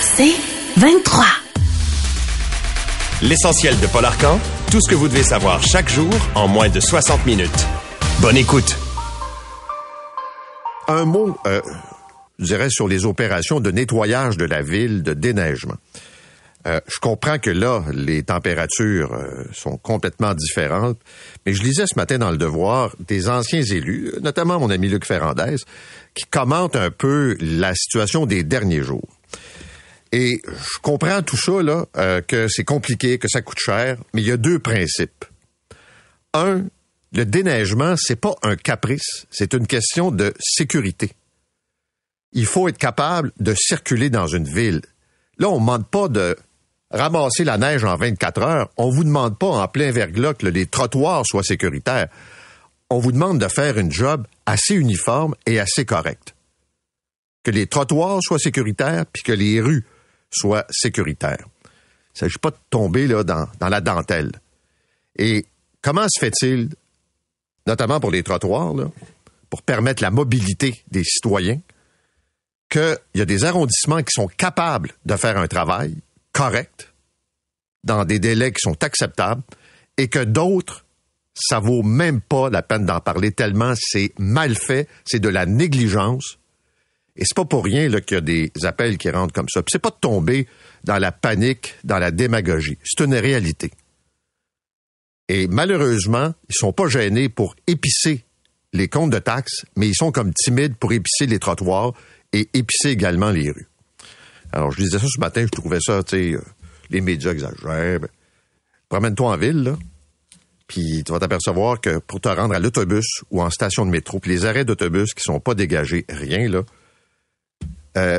C'est 23. L'essentiel de Paul Arcan, tout ce que vous devez savoir chaque jour en moins de 60 minutes. Bonne écoute. Un mot, euh, je dirais, sur les opérations de nettoyage de la ville, de déneigement. Euh, je comprends que là, les températures euh, sont complètement différentes, mais je lisais ce matin dans le Devoir des anciens élus, notamment mon ami Luc Ferrandez, qui commentent un peu la situation des derniers jours. Et je comprends tout ça, là, euh, que c'est compliqué, que ça coûte cher, mais il y a deux principes. Un, le déneigement, c'est pas un caprice, c'est une question de sécurité. Il faut être capable de circuler dans une ville. Là, on ne demande pas de ramasser la neige en 24 heures. On vous demande pas en plein verglas que les trottoirs soient sécuritaires. On vous demande de faire une job assez uniforme et assez correcte. Que les trottoirs soient sécuritaires, puis que les rues soit sécuritaire. Il ne s'agit pas de tomber là, dans, dans la dentelle. Et comment se fait-il, notamment pour les trottoirs, pour permettre la mobilité des citoyens, qu'il y a des arrondissements qui sont capables de faire un travail correct, dans des délais qui sont acceptables, et que d'autres, ça vaut même pas la peine d'en parler tellement c'est mal fait, c'est de la négligence, et c'est pas pour rien qu'il y a des appels qui rentrent comme ça. c'est pas de tomber dans la panique, dans la démagogie. C'est une réalité. Et malheureusement, ils sont pas gênés pour épicer les comptes de taxes, mais ils sont comme timides pour épicer les trottoirs et épicer également les rues. Alors, je disais ça ce matin, je trouvais ça, tu sais, euh, les médias exagèrent. Promène-toi en ville, là, puis tu vas t'apercevoir que pour te rendre à l'autobus ou en station de métro, puis les arrêts d'autobus qui sont pas dégagés, rien, là, euh,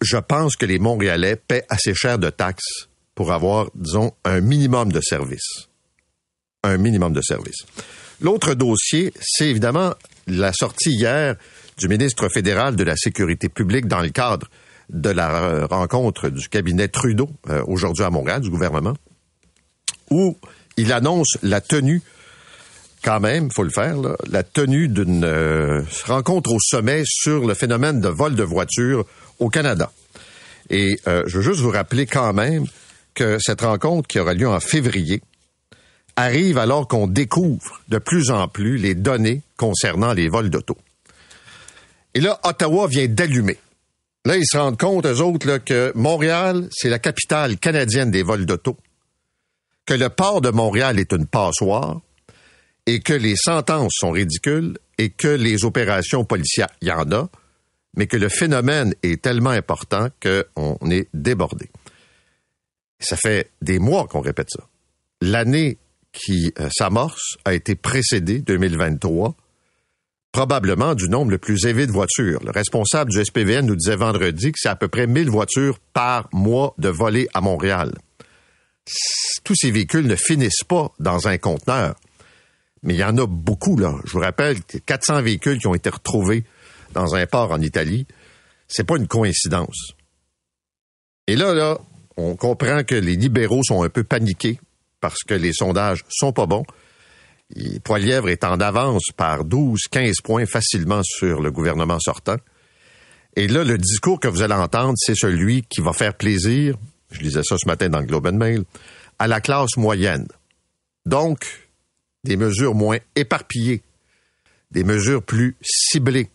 je pense que les Montréalais paient assez cher de taxes pour avoir, disons, un minimum de services. Un minimum de services. L'autre dossier, c'est évidemment la sortie hier du ministre fédéral de la Sécurité publique dans le cadre de la rencontre du cabinet Trudeau euh, aujourd'hui à Montréal, du gouvernement, où il annonce la tenue quand même, faut le faire, la tenue d'une euh, rencontre au sommet sur le phénomène de vol de voitures au Canada. Et euh, je veux juste vous rappeler quand même que cette rencontre qui aura lieu en février arrive alors qu'on découvre de plus en plus les données concernant les vols d'auto. Et là, Ottawa vient d'allumer. Là, ils se rendent compte, eux autres, que Montréal, c'est la capitale canadienne des vols d'auto, que le port de Montréal est une passoire, et que les sentences sont ridicules et que les opérations policières, il y en a, mais que le phénomène est tellement important qu'on est débordé. Ça fait des mois qu'on répète ça. L'année qui euh, s'amorce a été précédée, 2023, probablement du nombre le plus élevé de voitures. Le responsable du SPVN nous disait vendredi que c'est à peu près 1000 voitures par mois de volées à Montréal. Tous ces véhicules ne finissent pas dans un conteneur mais il y en a beaucoup, là. Je vous rappelle, 400 véhicules qui ont été retrouvés dans un port en Italie. C'est pas une coïncidence. Et là, là, on comprend que les libéraux sont un peu paniqués parce que les sondages sont pas bons. Poilièvre est en avance par 12, 15 points facilement sur le gouvernement sortant. Et là, le discours que vous allez entendre, c'est celui qui va faire plaisir, je lisais ça ce matin dans le Globe and Mail, à la classe moyenne. Donc, des mesures moins éparpillées, des mesures plus ciblées.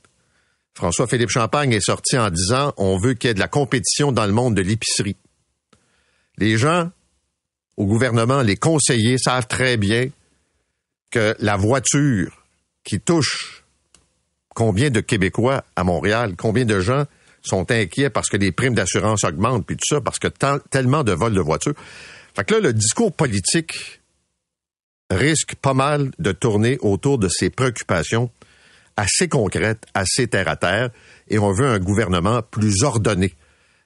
François-Philippe Champagne est sorti en disant on veut qu'il y ait de la compétition dans le monde de l'épicerie. Les gens au gouvernement, les conseillers savent très bien que la voiture qui touche combien de Québécois à Montréal, combien de gens sont inquiets parce que les primes d'assurance augmentent, puis tout ça, parce que tellement de vols de voitures. Fait que là, le discours politique risque pas mal de tourner autour de ces préoccupations assez concrètes, assez terre à terre, et on veut un gouvernement plus ordonné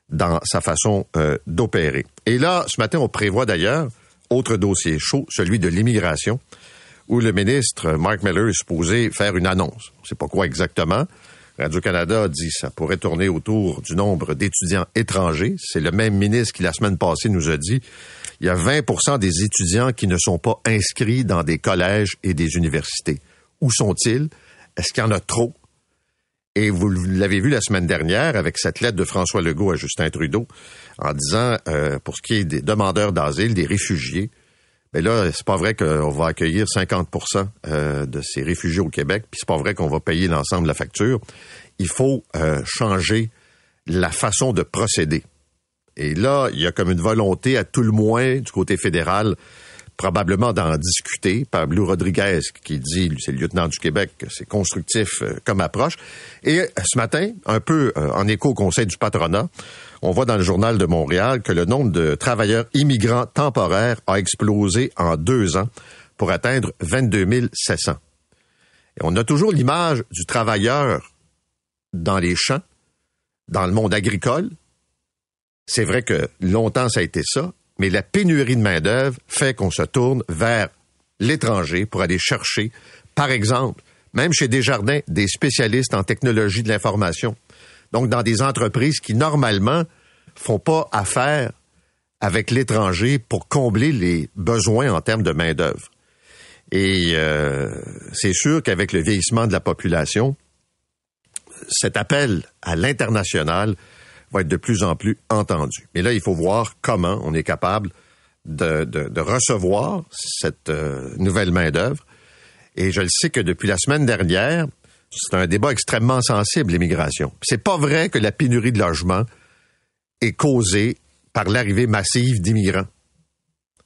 dans sa façon euh, d'opérer. Et là, ce matin, on prévoit d'ailleurs, autre dossier chaud, celui de l'immigration, où le ministre Mark Miller est supposé faire une annonce. On ne sait pas quoi exactement. Radio-Canada dit que ça pourrait tourner autour du nombre d'étudiants étrangers. C'est le même ministre qui, la semaine passée, nous a dit il y a 20% des étudiants qui ne sont pas inscrits dans des collèges et des universités. Où sont-ils? Est-ce qu'il y en a trop? Et vous l'avez vu la semaine dernière avec cette lettre de François Legault à Justin Trudeau en disant, euh, pour ce qui est des demandeurs d'asile, des réfugiés, mais là, c'est pas vrai qu'on va accueillir 50% euh, de ces réfugiés au Québec, puis c'est pas vrai qu'on va payer l'ensemble de la facture. Il faut euh, changer la façon de procéder. Et là, il y a comme une volonté, à tout le moins, du côté fédéral, probablement d'en discuter. Pablo Rodriguez, qui dit, c'est le lieutenant du Québec, c'est constructif euh, comme approche. Et ce matin, un peu en écho au Conseil du patronat, on voit dans le journal de Montréal que le nombre de travailleurs immigrants temporaires a explosé en deux ans pour atteindre 22 700. Et on a toujours l'image du travailleur dans les champs, dans le monde agricole. C'est vrai que longtemps ça a été ça, mais la pénurie de main-d'œuvre fait qu'on se tourne vers l'étranger pour aller chercher, par exemple, même chez Desjardins, des spécialistes en technologie de l'information donc dans des entreprises qui normalement font pas affaire avec l'étranger pour combler les besoins en termes de main d'œuvre. Et euh, c'est sûr qu'avec le vieillissement de la population, cet appel à l'international va être de plus en plus entendu. Mais là, il faut voir comment on est capable de, de, recevoir cette euh, nouvelle main d'œuvre. Et je le sais que depuis la semaine dernière, c'est un débat extrêmement sensible, l'immigration. C'est pas vrai que la pénurie de logement est causée par l'arrivée massive d'immigrants.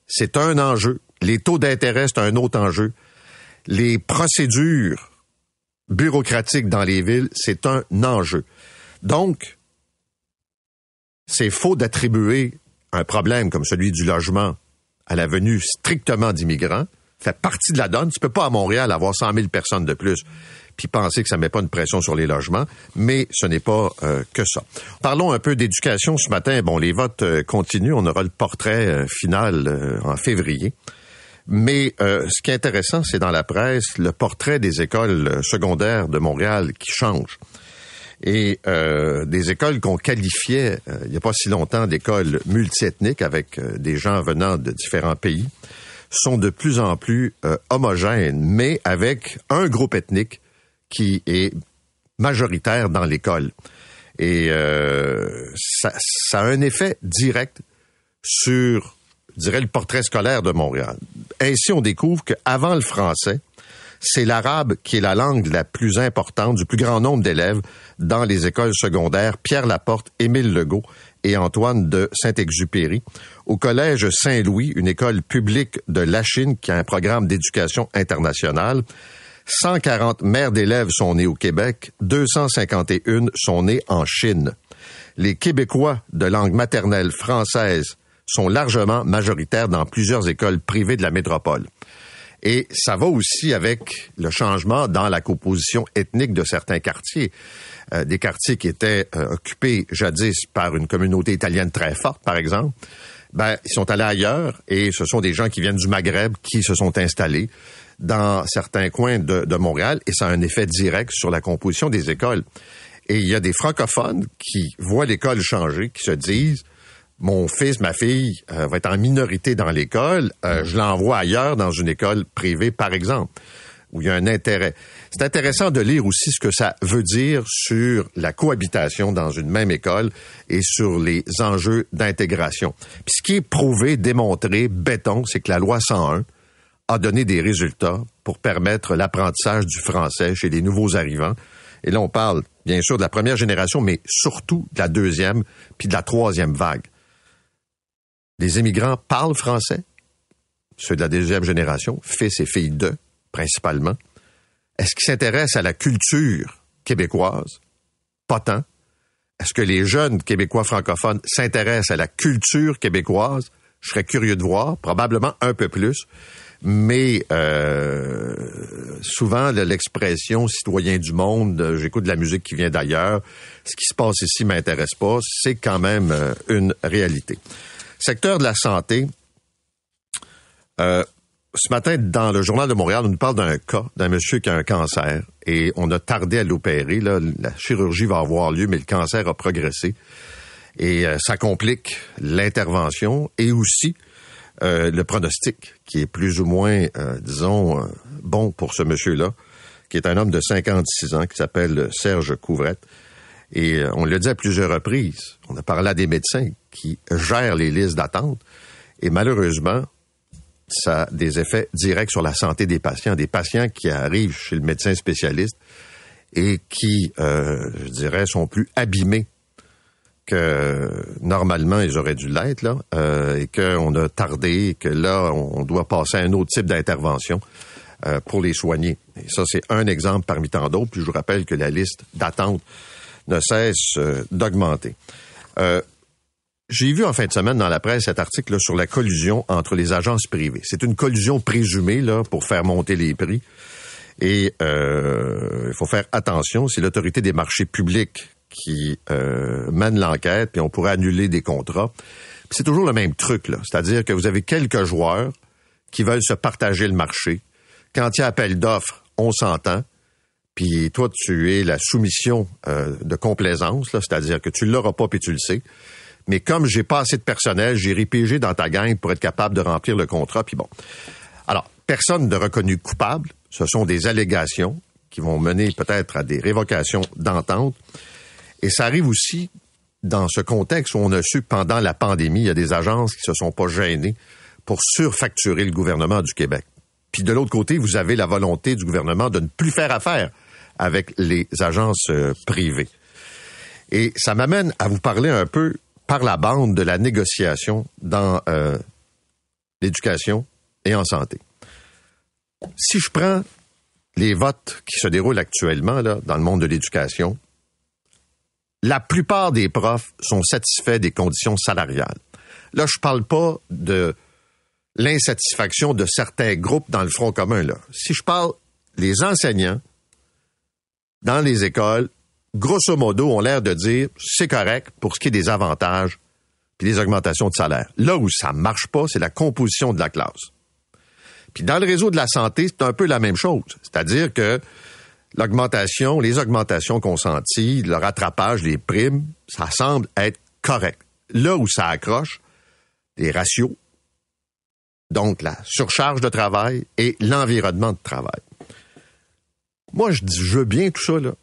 C'est un enjeu. Les taux d'intérêt, c'est un autre enjeu. Les procédures bureaucratiques dans les villes, c'est un enjeu. Donc, c'est faux d'attribuer un problème comme celui du logement à la venue strictement d'immigrants. Fait partie de la donne. Tu peux pas à Montréal avoir 100 000 personnes de plus puis penser que ça met pas une pression sur les logements, mais ce n'est pas euh, que ça. Parlons un peu d'éducation ce matin. Bon, les votes euh, continuent. On aura le portrait euh, final en février. Mais ce qui est intéressant, c'est dans la presse le portrait des écoles secondaires de Montréal qui change. Et des écoles qu'on qualifiait il n'y a pas si longtemps d'écoles multiethniques avec des gens venant de différents pays sont de plus en plus homogènes, mais avec un groupe ethnique qui est majoritaire dans l'école. Et euh, ça, ça, a un effet direct sur, je dirais, le portrait scolaire de Montréal. Ainsi, on découvre qu'avant le français, c'est l'arabe qui est la langue la plus importante du plus grand nombre d'élèves dans les écoles secondaires Pierre Laporte, Émile Legault et Antoine de Saint-Exupéry. Au collège Saint-Louis, une école publique de la Chine qui a un programme d'éducation internationale, 140 mères d'élèves sont nées au Québec, 251 sont nées en Chine. Les Québécois de langue maternelle française sont largement majoritaires dans plusieurs écoles privées de la métropole. Et ça va aussi avec le changement dans la composition ethnique de certains quartiers. Euh, des quartiers qui étaient euh, occupés jadis par une communauté italienne très forte, par exemple. Ben, ils sont allés ailleurs et ce sont des gens qui viennent du Maghreb qui se sont installés dans certains coins de, de, Montréal et ça a un effet direct sur la composition des écoles. Et il y a des francophones qui voient l'école changer, qui se disent mon fils, ma fille euh, va être en minorité dans l'école, euh, je l'envoie ailleurs dans une école privée, par exemple, où il y a un intérêt. C'est intéressant de lire aussi ce que ça veut dire sur la cohabitation dans une même école et sur les enjeux d'intégration. Puis ce qui est prouvé, démontré, béton, c'est que la loi 101 a donné des résultats pour permettre l'apprentissage du français chez les nouveaux arrivants. Et là, on parle bien sûr de la première génération, mais surtout de la deuxième, puis de la troisième vague. Les immigrants parlent français, ceux de la deuxième génération, fils et filles d'eux, principalement. Est-ce qu'ils s'intéressent à la culture québécoise? Pas tant. Est-ce que les jeunes Québécois francophones s'intéressent à la culture québécoise? Je serais curieux de voir, probablement un peu plus Mais euh, souvent, le- l'expression citoyen du monde, euh, j'écoute de la musique qui vient d'ailleurs, ce qui se passe ici m'intéresse pas, c'est quand même euh, une réalité. Secteur de la santé, euh, ce matin, dans le Journal de Montréal, on nous parle d'un cas d'un monsieur qui a un cancer et on a tardé à l'opérer. La chirurgie va avoir lieu, mais le cancer a progressé et euh, ça complique l'intervention et aussi euh, le pronostic qui est plus ou moins, euh, disons, euh, bon pour ce monsieur-là, qui est un homme de 56 ans qui s'appelle Serge Couvrette. Et euh, on l'a dit à plusieurs reprises, on a parlé à des médecins qui gèrent les listes d'attente et malheureusement, ça a des effets directs sur la santé des patients, des patients qui arrivent chez le médecin spécialiste et qui, euh, je dirais, sont plus abîmés que normalement ils auraient dû l'être euh, et qu'on a tardé, et que là on doit passer à un autre type d'intervention euh, pour les soigner. Et ça c'est un exemple parmi tant d'autres. Puis je vous rappelle que la liste d'attente ne cesse euh, d'augmenter. Euh, j'ai vu en fin de semaine dans la presse cet article là, sur la collusion entre les agences privées. C'est une collusion présumée là pour faire monter les prix. Et euh, il faut faire attention, c'est l'autorité des marchés publics qui euh, mène l'enquête, puis on pourrait annuler des contrats. C'est toujours le même truc, là. C'est-à-dire que vous avez quelques joueurs qui veulent se partager le marché. Quand il y a appel d'offres, on s'entend. Puis toi, tu es la soumission euh, de complaisance, c'est-à-dire que tu l'auras pas, puis tu le sais. Mais comme j'ai pas assez de personnel, j'ai ripégé dans ta gang pour être capable de remplir le contrat, puis bon. Alors, personne de reconnu coupable. Ce sont des allégations qui vont mener peut-être à des révocations d'entente. Et ça arrive aussi dans ce contexte où on a su pendant la pandémie, il y a des agences qui se sont pas gênées pour surfacturer le gouvernement du Québec. Puis de l'autre côté, vous avez la volonté du gouvernement de ne plus faire affaire avec les agences euh, privées. Et ça m'amène à vous parler un peu par la bande de la négociation dans euh, l'éducation et en santé. Si je prends les votes qui se déroulent actuellement là, dans le monde de l'éducation, la plupart des profs sont satisfaits des conditions salariales. Là, je parle pas de l'insatisfaction de certains groupes dans le front commun. Là. Si je parle les enseignants dans les écoles, grosso modo, ont l'air de dire c'est correct pour ce qui est des avantages puis des augmentations de salaire. Là où ça marche pas, c'est la composition de la classe. Puis dans le réseau de la santé, c'est un peu la même chose. C'est-à-dire que l'augmentation, les augmentations consenties, le rattrapage, les primes, ça semble être correct. Là où ça accroche, les ratios, donc la surcharge de travail et l'environnement de travail. Moi, je dis, je veux bien tout ça, là.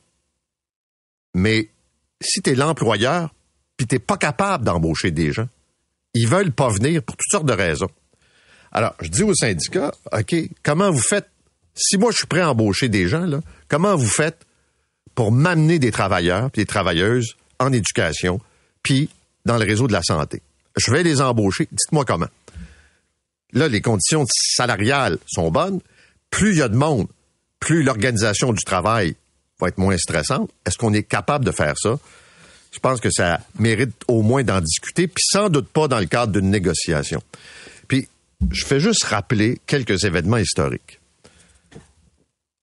Mais si tu es l'employeur, puis tu pas capable d'embaucher des gens, ils veulent pas venir pour toutes sortes de raisons. Alors, je dis au syndicat, OK, comment vous faites, si moi je suis prêt à embaucher des gens, là, comment vous faites pour m'amener des travailleurs puis des travailleuses en éducation, puis dans le réseau de la santé? Je vais les embaucher, dites-moi comment. Là, les conditions salariales sont bonnes. Plus il y a de monde, plus l'organisation du travail va être moins stressante. Est-ce qu'on est capable de faire ça? Je pense que ça mérite au moins d'en discuter, puis sans doute pas dans le cadre d'une négociation. Puis, je fais juste rappeler quelques événements historiques.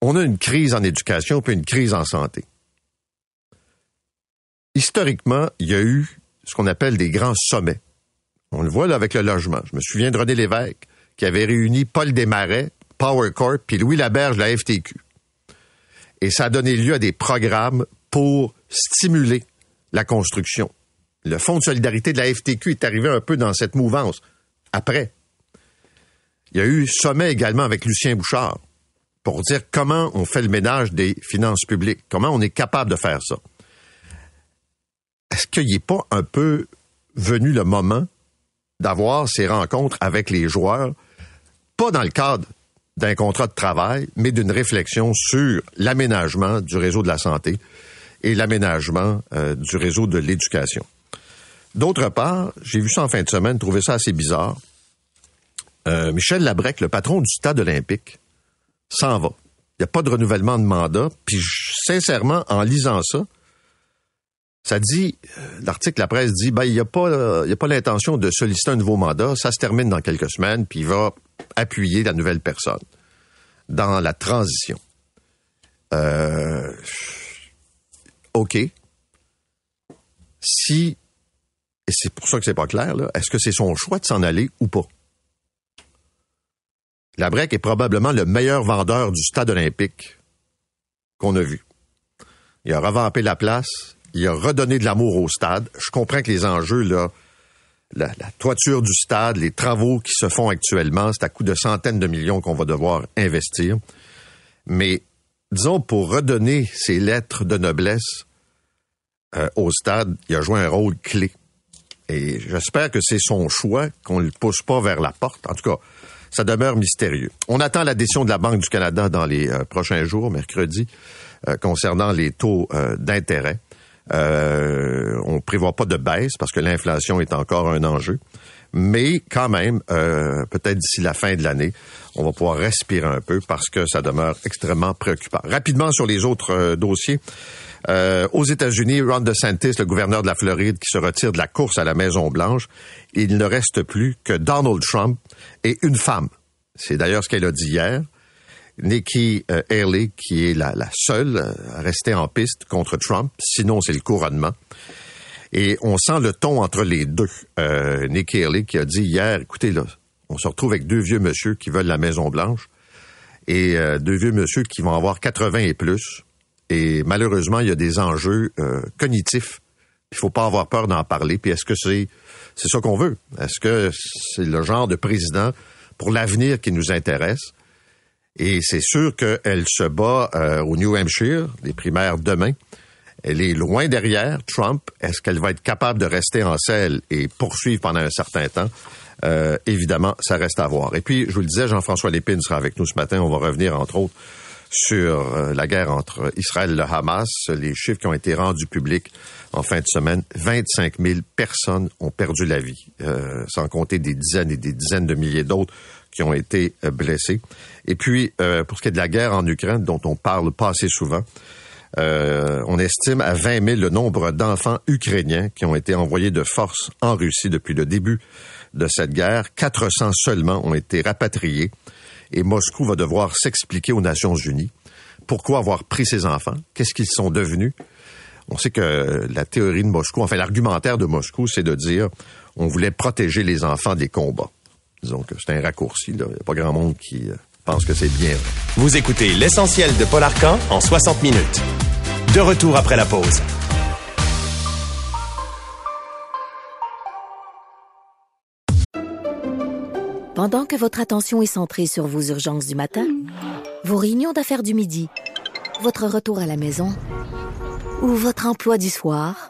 On a une crise en éducation, puis une crise en santé. Historiquement, il y a eu ce qu'on appelle des grands sommets. On le voit là avec le logement. Je me souviens de René Lévesque, qui avait réuni Paul Desmarais, Power Corp, puis Louis Laberge, la FTQ. Et ça a donné lieu à des programmes pour stimuler la construction. Le Fonds de solidarité de la FTQ est arrivé un peu dans cette mouvance. Après, il y a eu sommet également avec Lucien Bouchard pour dire comment on fait le ménage des finances publiques, comment on est capable de faire ça. Est-ce qu'il n'est pas un peu venu le moment d'avoir ces rencontres avec les joueurs, pas dans le cadre d'un contrat de travail, mais d'une réflexion sur l'aménagement du réseau de la santé et l'aménagement euh, du réseau de l'éducation. D'autre part, j'ai vu ça en fin de semaine, trouvé ça assez bizarre. Euh, Michel Labrec, le patron du stade olympique, s'en va. Il n'y a pas de renouvellement de mandat. Puis sincèrement, en lisant ça, ça dit, euh, l'article La Presse dit, ben il n'y a pas, il a pas l'intention de solliciter un nouveau mandat. Ça se termine dans quelques semaines, puis il va appuyer la nouvelle personne dans la transition. Euh, OK. Si, et c'est pour ça que c'est pas clair, est-ce que c'est son choix de s'en aller ou pas? La Brec est probablement le meilleur vendeur du stade olympique qu'on a vu. Il a revampé la place, il a redonné de l'amour au stade. Je comprends que les enjeux, là, la, toiture du stade, les travaux qui se font actuellement, c'est à coût de centaines de millions qu'on va devoir investir. Mais disons, pour redonner ces lettres de noblesse euh, au stade, il a joué un rôle clé. Et j'espère que c'est son choix, qu'on ne le pousse pas vers la porte. En tout cas, ça demeure mystérieux. On attend la décision de la Banque du Canada dans les euh, prochains jours, mercredi, euh, concernant les taux euh, d'intérêt. Euh, on prévoit pas de baisse parce que l'inflation est encore un enjeu. Mais quand même, peut-être d'ici la fin de l'année, on va pouvoir respirer un peu parce que ça demeure extrêmement préoccupant. Rapidement sur les autres dossiers. Euh, aux États-Unis, Ron DeSantis, le gouverneur de la Floride, qui se retire de la course à la Maison-Blanche, il ne reste plus que Donald Trump et une femme. C'est d'ailleurs ce qu'elle a dit hier. Nikki euh, Haley, qui est la, la seule à rester en piste contre Trump. Sinon, c'est le couronnement. Et on sent le ton entre les deux. Euh, Nikki Haley qui a dit hier, écoutez, là, on se retrouve avec deux vieux monsieur qui veulent la Maison-Blanche et euh, deux vieux monsieur qui vont avoir 80 et plus. Et malheureusement, il y a des enjeux euh, cognitifs. Il faut pas avoir peur d'en parler. Puis est-ce que c'est c'est ça qu'on veut? Est-ce que c'est le genre de président pour l'avenir qui nous intéresse? Et c'est sûr qu'elle se bat euh, au New Hampshire, les primaires demain. Elle est loin derrière Trump. Est-ce qu'elle va être capable de rester en selle et poursuivre pendant un certain temps? Euh, Évidemment, ça reste à voir. Et puis, je vous le disais, Jean-François Lépine sera avec nous ce matin. On va revenir, entre autres, sur euh, la guerre entre Israël et le Hamas, les chiffres qui ont été rendus publics en fin de semaine, 25 000 personnes ont perdu la vie, euh, sans compter des dizaines et des dizaines de milliers d'autres qui ont été euh, blessés. Et puis, pour ce qui est de la guerre en Ukraine, dont on parle pas assez souvent, on estime à 20 000 le nombre d'enfants ukrainiens qui ont été envoyés de force en Russie depuis le début de cette guerre. 400 seulement ont été rapatriés et Moscou va devoir s'expliquer aux Nations Unies. Pourquoi avoir pris ses enfants? Qu'est-ce qu'ils sont devenus? On sait que la théorie de Moscou, enfin l'argumentaire de Moscou, c'est de dire on voulait protéger les enfants des combats. Disons que c'est un raccourci. Il n'y a pas grand monde qui euh, pense que c'est bien. Vous écoutez l'essentiel de Paul Arcan en 60 minutes. De retour après la pause. Pendant que votre attention est centrée sur vos urgences du matin, vos réunions d'affaires du midi, votre retour à la maison ou votre emploi du soir,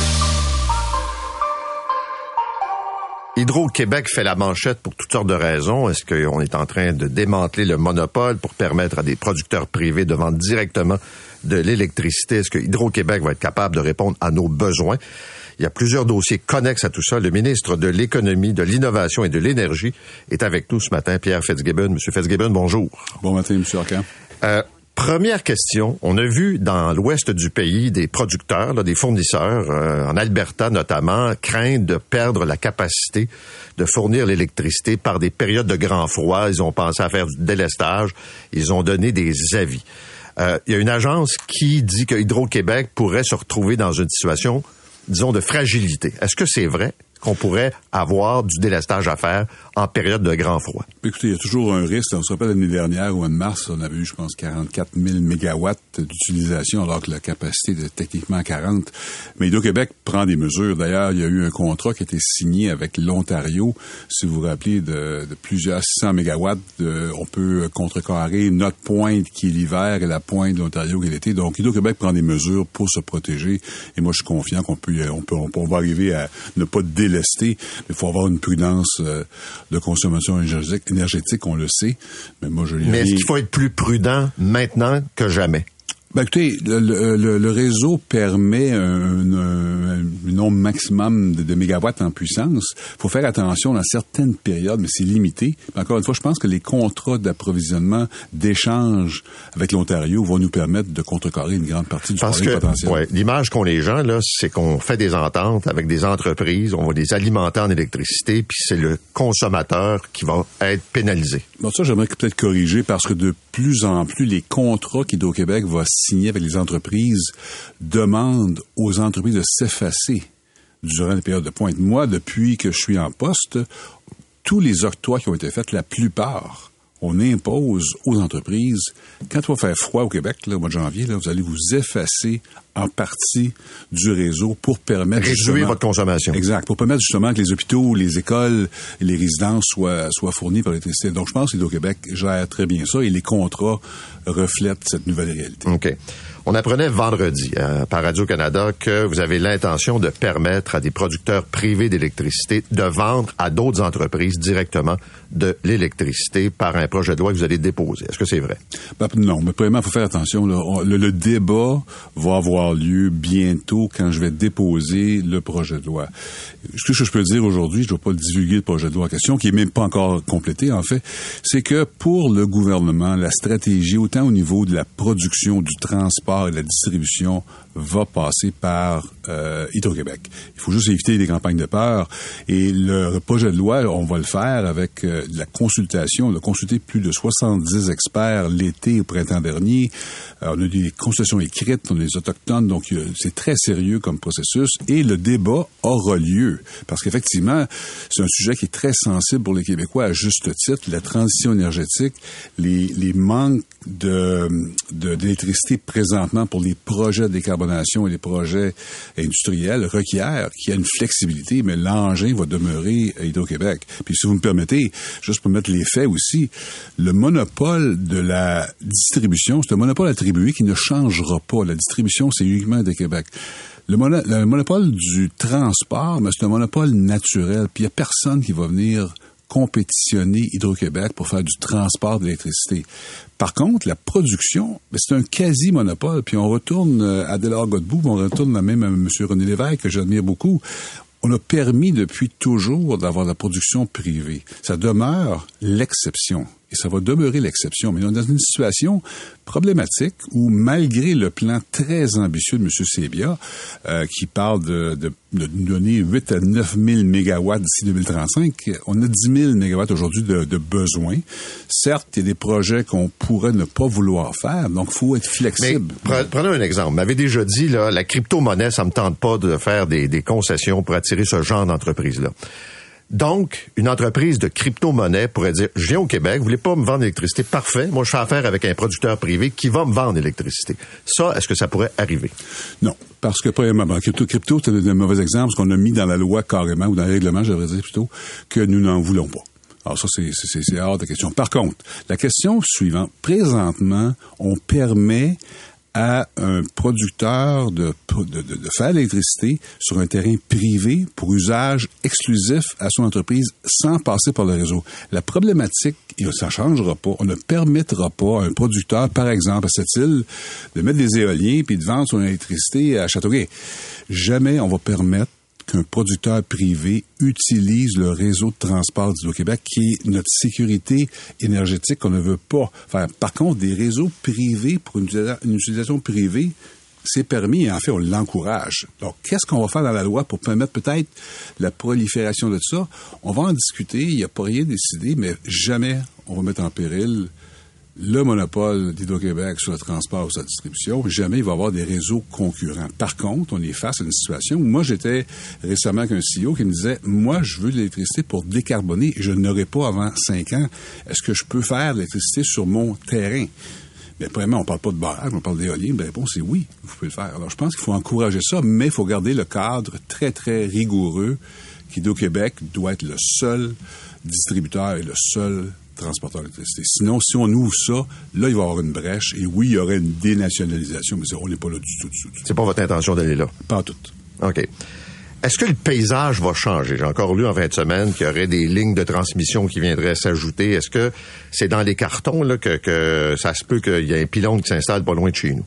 Hydro-Québec fait la manchette pour toutes sortes de raisons. Est-ce qu'on est en train de démanteler le monopole pour permettre à des producteurs privés de vendre directement de l'électricité? Est-ce que Hydro-Québec va être capable de répondre à nos besoins? Il y a plusieurs dossiers connexes à tout ça. Le ministre de l'Économie, de l'Innovation et de l'Énergie est avec nous ce matin, Pierre Fitzgibbon. Monsieur Fitzgibbon, bonjour. Bon matin, Monsieur Arcan. Euh, Première question, on a vu dans l'ouest du pays des producteurs, des fournisseurs, euh, en Alberta notamment, craindre de perdre la capacité de fournir l'électricité par des périodes de grand froid. Ils ont pensé à faire du délestage. Ils ont donné des avis. Euh, il y a une agence qui dit que Hydro-Québec pourrait se retrouver dans une situation, disons, de fragilité. Est-ce que c'est vrai? qu'on pourrait avoir du délestage à faire en période de grand froid. Écoutez, il y a toujours un risque. On se rappelle l'année dernière, au mois de mars, on avait eu, je pense, 44 000 mégawatts d'utilisation, alors que la capacité était techniquement 40. Mais Hydro-Québec prend des mesures. D'ailleurs, il y a eu un contrat qui a été signé avec l'Ontario, si vous vous rappelez, de, de plusieurs 600 mégawatts. De, on peut contrecarrer notre pointe qui est l'hiver et la pointe de l'Ontario qui est l'été. Donc, Hydro-Québec prend des mesures pour se protéger. Et moi, je suis confiant qu'on peut, on peut, on va arriver à ne pas délester mais il faut avoir une prudence euh, de consommation énergétique, on le sait. Mais moi, je Mais est-ce qu'il faut être plus prudent maintenant que jamais? Ben, écoutez, le, le- le réseau permet un, un- un nombre maximum de, de mégawatts en puissance. Il faut faire attention dans certaines périodes, mais c'est limité. Mais encore une fois, je pense que les contrats d'approvisionnement, d'échange avec l'Ontario vont nous permettre de contrecarrer une grande partie du Parce que potentiel. ouais, l'image qu'ont les gens, là, c'est qu'on fait des ententes avec des entreprises, on va les alimenter en électricité, puis c'est le consommateur qui va être pénalisé. Bon, ça, j'aimerais peut-être corriger parce que de plus en plus, les contrats qu'Hydro-Québec va signer avec les entreprises demandent aux entreprises de s'effacer durant les périodes de pointe. Moi, depuis que je suis en poste, tous les octrois qui ont été faits, la plupart, on impose aux entreprises, quand il va faire froid au Québec, au mois de janvier, vous allez vous effacer en partie du réseau pour permettre Réduire votre consommation. Exact. Pour permettre justement que les hôpitaux, les écoles les résidences soient, soient fournis par l'électricité. Donc, je pense qu'Hydro-Québec gère très bien ça et les contrats reflètent cette nouvelle réalité. OK. On apprenait vendredi euh, par Radio-Canada que vous avez l'intention de permettre à des producteurs privés d'électricité de vendre à d'autres entreprises directement de l'électricité par un projet de loi que vous allez déposer. Est-ce que c'est vrai? Ben, non, mais premièrement, il faut faire attention. là. On- Le, le débat va avoir lieu bientôt quand je vais déposer le projet de loi. Ce que je peux dire aujourd'hui, je ne vais pas divulguer le projet de loi en question, qui est même pas encore complété, en fait, c'est que pour le gouvernement, la stratégie, autant au niveau de la production, du transport et de la distribution, va passer par euh, Hydro-Québec. Il faut juste éviter les campagnes de peur. Et le projet de loi, on va le faire avec euh, la consultation. On a consulté plus de 70 experts l'été au printemps dernier. Euh, on a des consultations écrites, on a des autochtones, donc c'est très sérieux comme processus. Et le débat aura lieu. Parce qu'effectivement, c'est un sujet qui est très sensible pour les Québécois à juste titre. La transition énergétique, les, les manques de d'électricité présentement pour les projets de décarbonation et les projets industriels requièrent qu'il y ait une flexibilité, mais l'engin va demeurer à Hydro-Québec. Puis si vous me permettez, juste pour mettre les faits aussi, le monopole de la distribution, c'est un monopole attribué qui ne changera pas. La distribution, c'est uniquement de Québec. Le, le monopole du transport, mais c'est un monopole naturel. Puis il n'y a personne qui va venir compétitionner Hydro-Québec pour faire du transport d'électricité. Par contre, la production, ben, c'est un quasi-monopole. Puis on retourne euh, à Delors Godbout, on retourne même à M. René Lévesque, que j'admire beaucoup. On a permis depuis toujours d'avoir la production privée. Ça demeure l'exception. Et ça va demeurer l'exception. Mais on est dans une situation problématique où, malgré le plan très ambitieux de M. Sebia, euh, qui parle de, de, de donner 8 à 9 000 mégawatts d'ici 2035, on a 10 000 mégawatts aujourd'hui de, de besoin. Certes, il y a des projets qu'on pourrait ne pas vouloir faire, donc il faut être Mais flexible. pre- prenez un exemple. Vous m'avez déjà dit, là, la crypto-monnaie, ça me tente pas de faire des, des concessions pour attirer ce genre d'entreprise-là. Donc, une entreprise de crypto-monnaie pourrait dire, je viens au Québec, vous voulez pas me vendre l'électricité? Parfait. Moi, je fais affaire avec un producteur privé qui va me vendre l'électricité. Ça, est-ce que ça pourrait arriver? Non, parce que premièrement, crypto, crypto, c'est un mauvais exemple, parce qu'on a mis dans la loi carrément, ou dans le règlement, j'aimerais dire plutôt, que nous n'en voulons pas. Alors ça, c'est hors de question. Par contre, la question suivante, présentement, on permet à un producteur de, de, de- de faire l'électricité sur un terrain privé pour usage exclusif à son entreprise sans passer par le réseau. La problématique, ça changera pas, on ne permettra pas à un producteur, par exemple, à cette île, de mettre des éoliens puis de vendre son électricité à Châteauguay. Jamais on va permettre qu'un producteur privé utilise le réseau de transport du Québec, qui est notre sécurité énergétique qu'on ne veut pas faire. Par contre, des réseaux privés pour une, utilisa- une utilisation privée, c'est permis et en fait, on l'encourage. Donc, qu'est-ce qu'on va faire dans la loi pour permettre peut-être la prolifération de ça? On va en discuter, il n'y a pas rien décidé, mais jamais on va mettre en péril le monopole d'Hydro-Québec sur le transport ou sa distribution, jamais il va y avoir des réseaux concurrents. Par contre, on est face à une situation où moi, j'étais récemment avec un CEO qui me disait, moi, je veux de l'électricité pour décarboner je n'aurai pas avant cinq ans. Est-ce que je peux faire de l'électricité sur mon terrain? Mais premièrement, on parle pas de barrage, on parle d'éolien. La réponse est oui, vous pouvez le faire. Alors, je pense qu'il faut encourager ça, mais il faut garder le cadre très, très rigoureux qu'Hydro-Québec doit être le seul distributeur et le seul transporteur d'électricité. Sinon, si on ouvre ça, là, il va y avoir une brèche. Et oui, il y aurait une dénationalisation, mais on n'est pas là du tout, du tout, du tout. C'est pas votre intention d'aller là? Pas en tout. OK. Est-ce que le paysage va changer? J'ai encore lu en fin de semaine qu'il y aurait des lignes de transmission qui viendraient s'ajouter. Est-ce que c'est dans les cartons là, que, que ça se peut qu'il y ait un pylône qui s'installe pas loin de chez nous?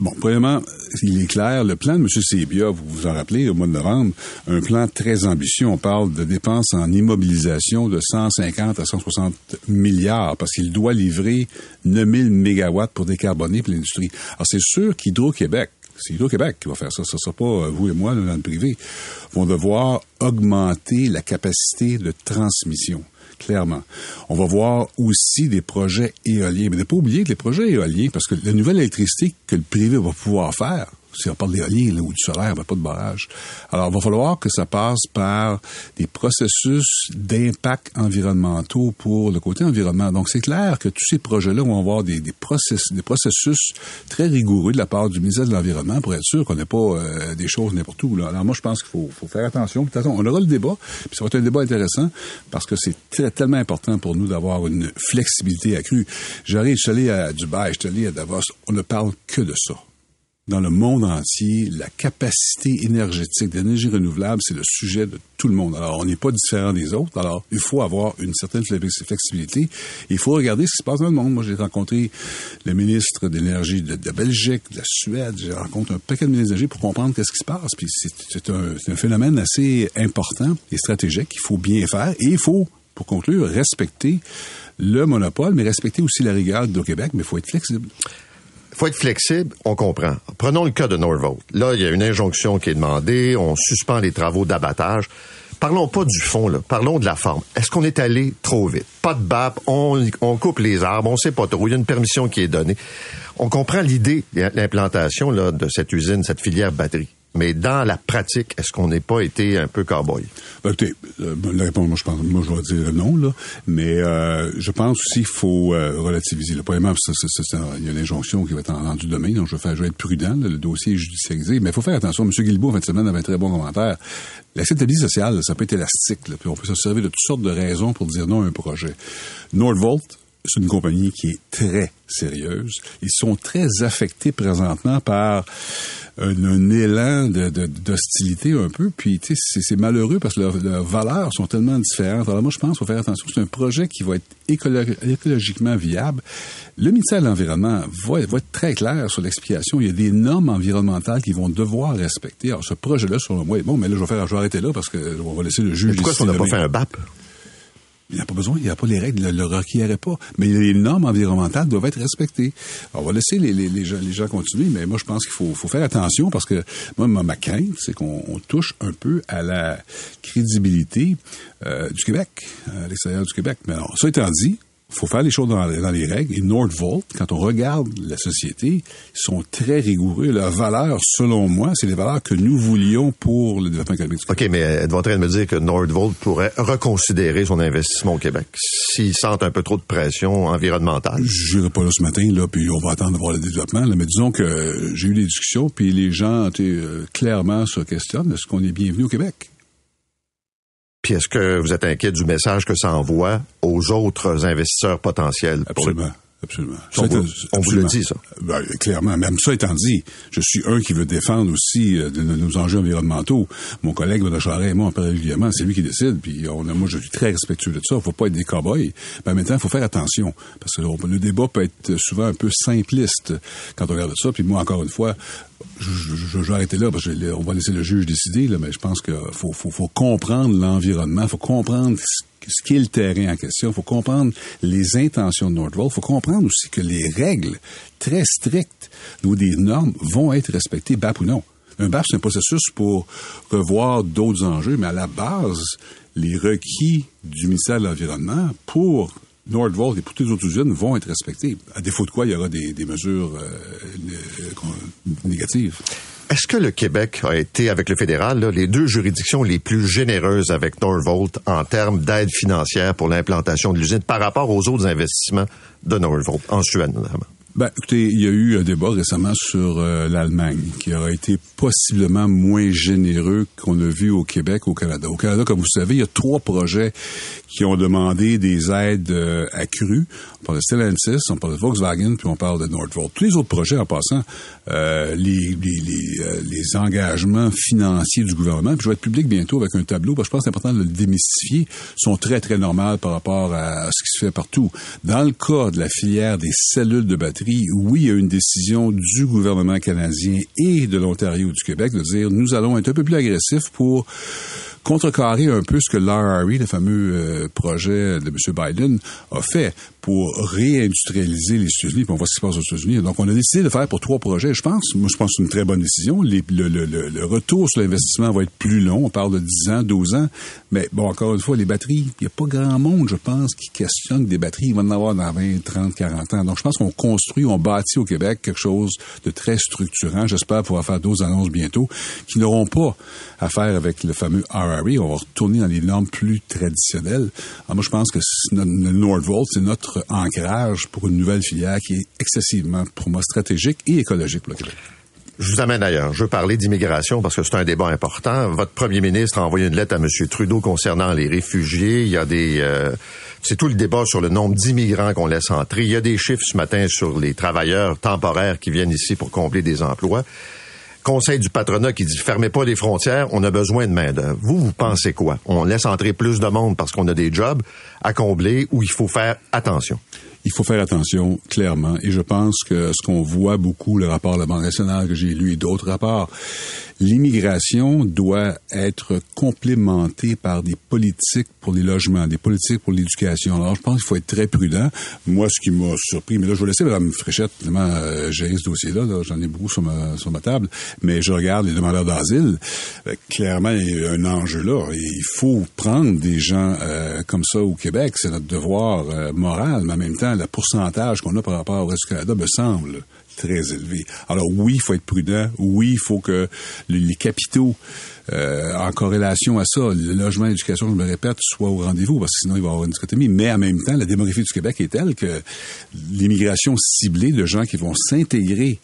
Bon, premièrement, il est clair, le plan de M. Sébia, vous vous en rappelez, au mois de novembre, un plan très ambitieux. On parle de dépenses en immobilisation de 150 à 160 milliards parce qu'il doit livrer 9000 mégawatts pour décarboner l'industrie. Alors, c'est sûr qu'Hydro-Québec, c'est Hydro-Québec qui va faire ça. Ce ne sera pas euh, vous et moi dans le privé. vont devoir augmenter la capacité de transmission clairement. On va voir aussi des projets éoliens. Mais ne pas oublier que les projets éoliens, parce que la nouvelle électricité que le privé va pouvoir faire, si on parle d'éolien ou du solaire, il n'y a pas de barrage. Alors, il va falloir que ça passe par des processus d'impact environnementaux pour le côté environnement. Donc, c'est clair que tous ces projets-là vont avoir des, des, process, des processus très rigoureux de la part du ministère de l'Environnement pour être sûr qu'on n'ait pas euh, des choses n'importe où. Là. Alors, moi, je pense qu'il faut, faut, faire attention. Puis, on aura le débat, puis ça va être un débat intéressant parce que c'est tellement important pour nous d'avoir une flexibilité accrue. J'arrive, je suis allé à Dubaï, je suis allé à Davos, on ne parle que de ça dans le monde entier, la capacité énergétique d'énergie renouvelable, c'est le sujet de tout le monde. Alors, on n'est pas différent des autres. Alors, il faut avoir une certaine flexibilité. Il faut regarder ce qui se passe dans le monde. Moi, j'ai rencontré le ministre de, de, Belgique, de la Suède. J'ai rencontré un paquet de ministres d'énergie pour comprendre qu'est-ce qui se passe. Puis c'est un, un phénomène assez important et stratégique. Il faut bien faire et il faut, pour conclure, respecter le monopole, mais respecter aussi la rigueur de Québec, mais il faut être flexible faut être flexible, on comprend. Prenons le cas de Norvolt. Là, il y a une injonction qui est demandée, on suspend les travaux d'abattage. Parlons pas du fond, là. parlons de la forme. Est-ce qu'on est allé trop vite? Pas de BAP, on, coupe les arbres, on sait pas trop. Il y a une permission qui est donnée. On comprend l'idée, l'implantation de cette usine, cette filière batterie. Mais dans la pratique, est-ce qu'on n'est pas été un peu cow-boy? Ben, écoutez, euh, la réponse, moi, je pense, moi, je vais dire non, là. Mais euh, je pense aussi qu'il faut euh, relativiser. Premièrement, il y a une injonction qui va être rendue demain, donc je vais, faire, je vais être prudent. le dossier est judiciarisé. Mais il faut faire attention. M. Guilbeault, en fin de avait un très bon commentaire. L'acceptabilité sociale, ça peut être élastique. Là, puis on peut se servir de toutes sortes de raisons pour dire non à un projet. Nordvolt, c'est une compagnie qui est très sérieuse. Ils sont très affectés présentement par un, un élan d'hostilité de, un peu. Puis, tu sais, c'est malheureux parce que leurs, valeurs sont tellement différentes. Alors moi, je pense qu'il faut faire attention. C'est un projet qui va être écologiquement viable. Le ministère de l'Environnement va, va, être très clair sur l'explication. Il y a des normes environnementales qu'ils vont devoir respecter. Alors, ce projet-là, selon moi, bon, mais là, je vais, faire, je vais arrêter là parce que on va laisser le juge... pourquoi on n'a pas fait un BAP? Il n'y a pas besoin, il n'y a pas les règles, ne le requieraient pas. Mais les normes environnementales doivent être respectées. on va laisser les, gens, les gens continuer, mais moi, je pense qu'il faut, faut faire attention parce que moi, ma, crainte, c'est qu'on touche un peu à la crédibilité euh, du Québec, à l'extérieur du Québec. Mais alors, ça étant dit, faut faire les choses dans, les règles. Et Nordvolt, quand on regarde la société, ils sont très rigoureux. Leurs valeurs, selon moi, c'est les valeurs que nous voulions pour le développement économique. OK, mais êtes-vous en train de me dire que Nordvolt pourrait reconsidérer son investissement au Québec s'ils sentent un peu trop de pression environnementale? Je n'irai pas là ce matin, là, puis on va attendre de voir le développement. mais disons que j'ai eu des discussions, puis les gens euh, clairement se questionnent est-ce qu'on est bienvenu au Québec? Puis est-ce que vous êtes inquiet du message que ça envoie aux autres investisseurs potentiels? Absolument. Absolument. On, vous, le dit, ça. Ben, clairement. Même ça étant dit, je suis un qui veut défendre aussi euh, de, nos enjeux environnementaux. Mon collègue Benoît Charest et moi, on parle régulièrement. C'est lui qui décide. Puis on, moi, je suis très respectueux de ça. Il faut pas être des cow-boys. Ben, maintenant, il faut faire attention. Parce que le, débat peut être souvent un peu simpliste quand on regarde ça. Puis moi, encore une fois, je, vais arrêter là parce qu'on va laisser le juge décider, là, mais je pense qu'il faut, faut, faut, comprendre l'environnement, il faut comprendre ce qu'est le terrain en question, il faut comprendre les intentions de Nordvolt, il faut comprendre aussi que les règles très strictes ou des normes vont être respectées, BAP ou non. Un BAP, c'est un processus pour revoir d'autres enjeux, mais à la base, les requis du ministère de l'Environnement pour Nordvolt et toutes les autres usines vont être respectés. À défaut de quoi, il y aura des, mesures euh, négatives. Est-ce que le Québec a été, avec le fédéral, là, les deux juridictions les plus généreuses avec Norvolt en termes d'aide financière pour l'implantation de l'usine par rapport aux autres investissements de Norvolt, en Suède notamment? Ben, écoutez, il y a eu un débat récemment sur euh, l'Allemagne qui aurait été possiblement moins généreux qu'on a vu au Québec, au Canada. Au Canada, comme vous savez, il y a trois projets qui ont demandé des aides euh, accrues. On parle de Stellantis, on parle de Volkswagen, puis on parle de Nordvolt. Tous les autres projets, en passant, euh, les, les, les, euh, les, engagements financiers du gouvernement, puis je vais être public bientôt avec un tableau, parce je pense que c'est important de le démystifier, sont très, très normales par rapport à ce qui se fait partout. Dans le cas de la filière des cellules de batterie, oui, il y a une décision du gouvernement canadien et de l'Ontario du Québec de dire nous allons être un peu plus agressifs pour contrecarrer un peu ce que l'RRE, le fameux euh, projet de M. Biden, a fait pour réindustrialiser les États-Unis, on voit ce qui se passe aux États-Unis. Donc, on a décidé de faire pour trois projets, je pense. Moi, je pense que c'est une très bonne décision. Le- le retour sur l'investissement va être plus long. On parle de 10 ans, 12 ans. Mais bon, encore une fois, les batteries, il n'y a pas grand monde, je pense, qui questionne des batteries. Il va en avoir dans 20, 30, 40 ans. Donc, je pense qu'on construit, on bâtit au Québec quelque chose de très structurant. J'espère pouvoir faire d'autres annonces bientôt qui n'auront pas à faire avec le fameux RRE. On va retourner dans les normes plus traditionnelles. Alors, moi, je pense que le Nordvolt, c'est notre ancrage pour une nouvelle filière qui est excessivement, pour moi, stratégique et écologique pour le Québec. Je vous amène ailleurs. Je veux parler d'immigration parce que c'est un débat important. Votre premier ministre a envoyé une lettre à M. Trudeau concernant les réfugiés. Il y a des... euh, c'est tout le débat sur le nombre d'immigrants qu'on laisse entrer. Il y a des chiffres ce matin sur les travailleurs temporaires qui viennent ici pour combler des emplois. Conseil du patronat qui dit fermez pas les frontières, on a besoin de main-d'œuvre. Vous, vous pensez quoi? On laisse entrer plus de monde parce qu'on a des jobs à combler ou il faut faire attention? Il faut faire attention clairement. Et je pense que ce qu'on voit beaucoup, le rapport de la Banque nationale que j'ai lu et d'autres rapports, l'immigration doit être complémentée par des politiques pour les logements, des politiques pour l'éducation. Alors, je pense qu'il faut être très prudent. Moi, ce qui m'a surpris, mais là, je vais laisser Mme Fréchette vraiment euh, gérer ce dossier-là. Là. J'en ai beaucoup sur ma, table. Mais je regarde les demandeurs d'asile. Euh, clairement, il y a un enjeu là. Et il faut prendre des gens euh, comme ça au Québec. C'est notre devoir moral. Mais en même temps, le pourcentage qu'on a par rapport au reste du Canada me semble très élevé. Alors oui, il faut être prudent. Oui, il faut que les, capitaux euh, en corrélation à ça, le logement l'éducation, je me répète, soient au rendez-vous, parce que sinon il va y avoir une dichotomie. Mais en même temps, la démographie du Québec est telle que l'immigration ciblée de gens qui vont s'intégrer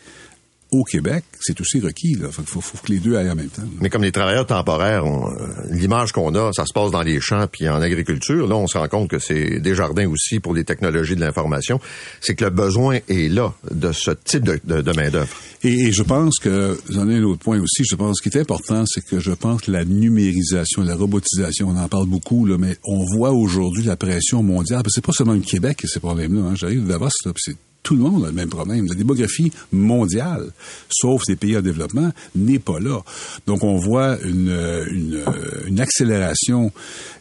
au Québec, c'est aussi requis. Il faut, faut, que les deux aillent en même temps. Là. Mais comme les travailleurs temporaires, euh, l'image qu'on a, ça se passe dans les champs puis en agriculture. Là, on se rend compte que c'est des jardins aussi pour les technologies de l'information. C'est que le besoin est là de ce type de, de, de main-d'œuvre. Et, et, je pense que, j'en ai un autre point aussi, je pense ce qui est important, c'est que je pense que la numérisation, la robotisation, on en parle beaucoup, là, mais on voit aujourd'hui la pression mondiale. C'est pas seulement le Québec qui a ces problèmes-là. Hein. J'arrive de Davos, là, c'est tout le monde a le même problème. La démographie mondiale, sauf les pays en développement, n'est pas là. Donc, on voit une, une, une, accélération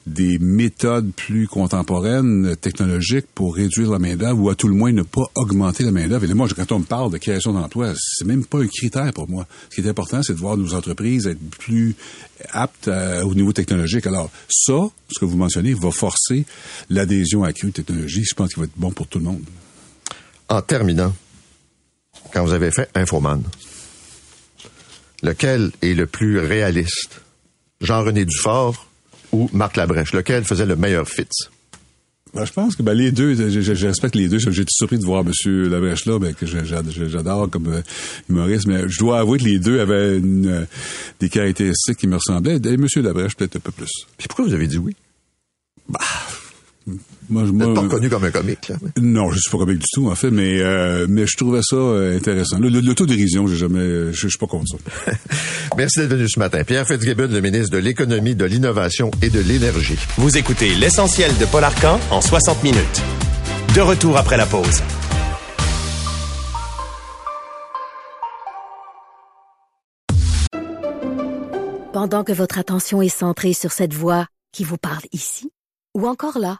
des méthodes plus contemporaines, technologiques, pour réduire la main-d'œuvre ou à tout le moins ne pas augmenter la main-d'œuvre. Et moi, quand on me parle de création d'emplois, c'est même pas un critère pour moi. Ce qui est important, c'est de voir nos entreprises être plus aptes à, au niveau technologique. Alors, ça, ce que vous mentionnez, va forcer l'adhésion accrue de technologie. Je pense qu'il va être bon pour tout le monde en terminant, quand vous avez fait Infoman, lequel est le plus réaliste? Jean-René Dufort ou Marc Labrèche? Lequel faisait le meilleur fit? Ben, je pense que ben, les deux, je, je, je respecte les deux. J'ai été surpris de voir M. Labrèche là, ben, que j'adore comme euh, humoriste, mais je dois avouer que les deux avaient une, euh, des caractéristiques qui me ressemblaient. Et M. Labrèche peut-être un peu plus. Puis pourquoi vous avez dit oui? Bah, moi, je, moi, pas reconnu comme un comique, là. Non, je suis pas comique du tout, en fait, mais euh, mais je trouvais ça euh, intéressant. L'autodérision, j'ai jamais, je, je suis pas contre ça. Merci d'être venu ce matin. Pierre Fitzgibbon, le ministre de l'Économie, de l'Innovation et de l'Énergie. Vous écoutez l'essentiel de Paul Arcan en 60 minutes. De retour après la pause. Pendant que votre attention est centrée sur cette voix qui vous parle ici, ou encore là,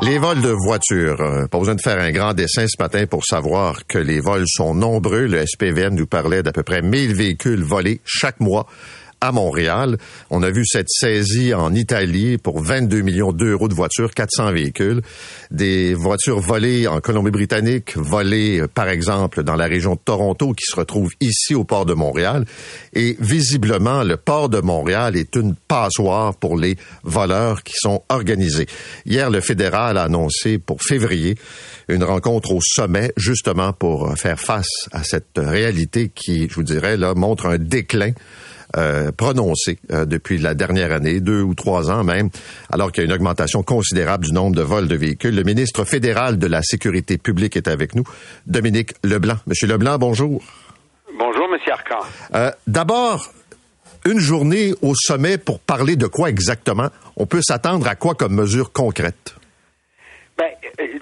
Les vols de voitures. Euh, pas besoin de faire un grand dessin ce matin pour savoir que les vols sont nombreux. Le SPVM nous parlait d'à peu près 1000 véhicules volés chaque mois à Montréal. On a vu cette saisie en Italie pour 22 millions d'euros de voitures, 400 véhicules, des voitures volées en Colombie-Britannique, volées euh, par exemple dans la région de Toronto qui se retrouvent ici au port de Montréal. Et visiblement, le port de Montréal est une passoire pour les voleurs qui sont organisés. Hier, le fédéral a annoncé pour février une rencontre au sommet justement pour faire face à cette réalité qui, je vous dirais, là, montre un déclin euh, prononcé euh, depuis la dernière année, deux ou trois ans même, alors qu'il y a une augmentation considérable du nombre de vols de véhicules. Le ministre fédéral de la Sécurité publique est avec nous, Dominique Leblanc. Monsieur Leblanc, bonjour. Bonjour, Monsieur Arcan. Euh, D'abord, une journée au sommet pour parler de quoi exactement? On peut s'attendre à quoi comme mesure concrète? Ben,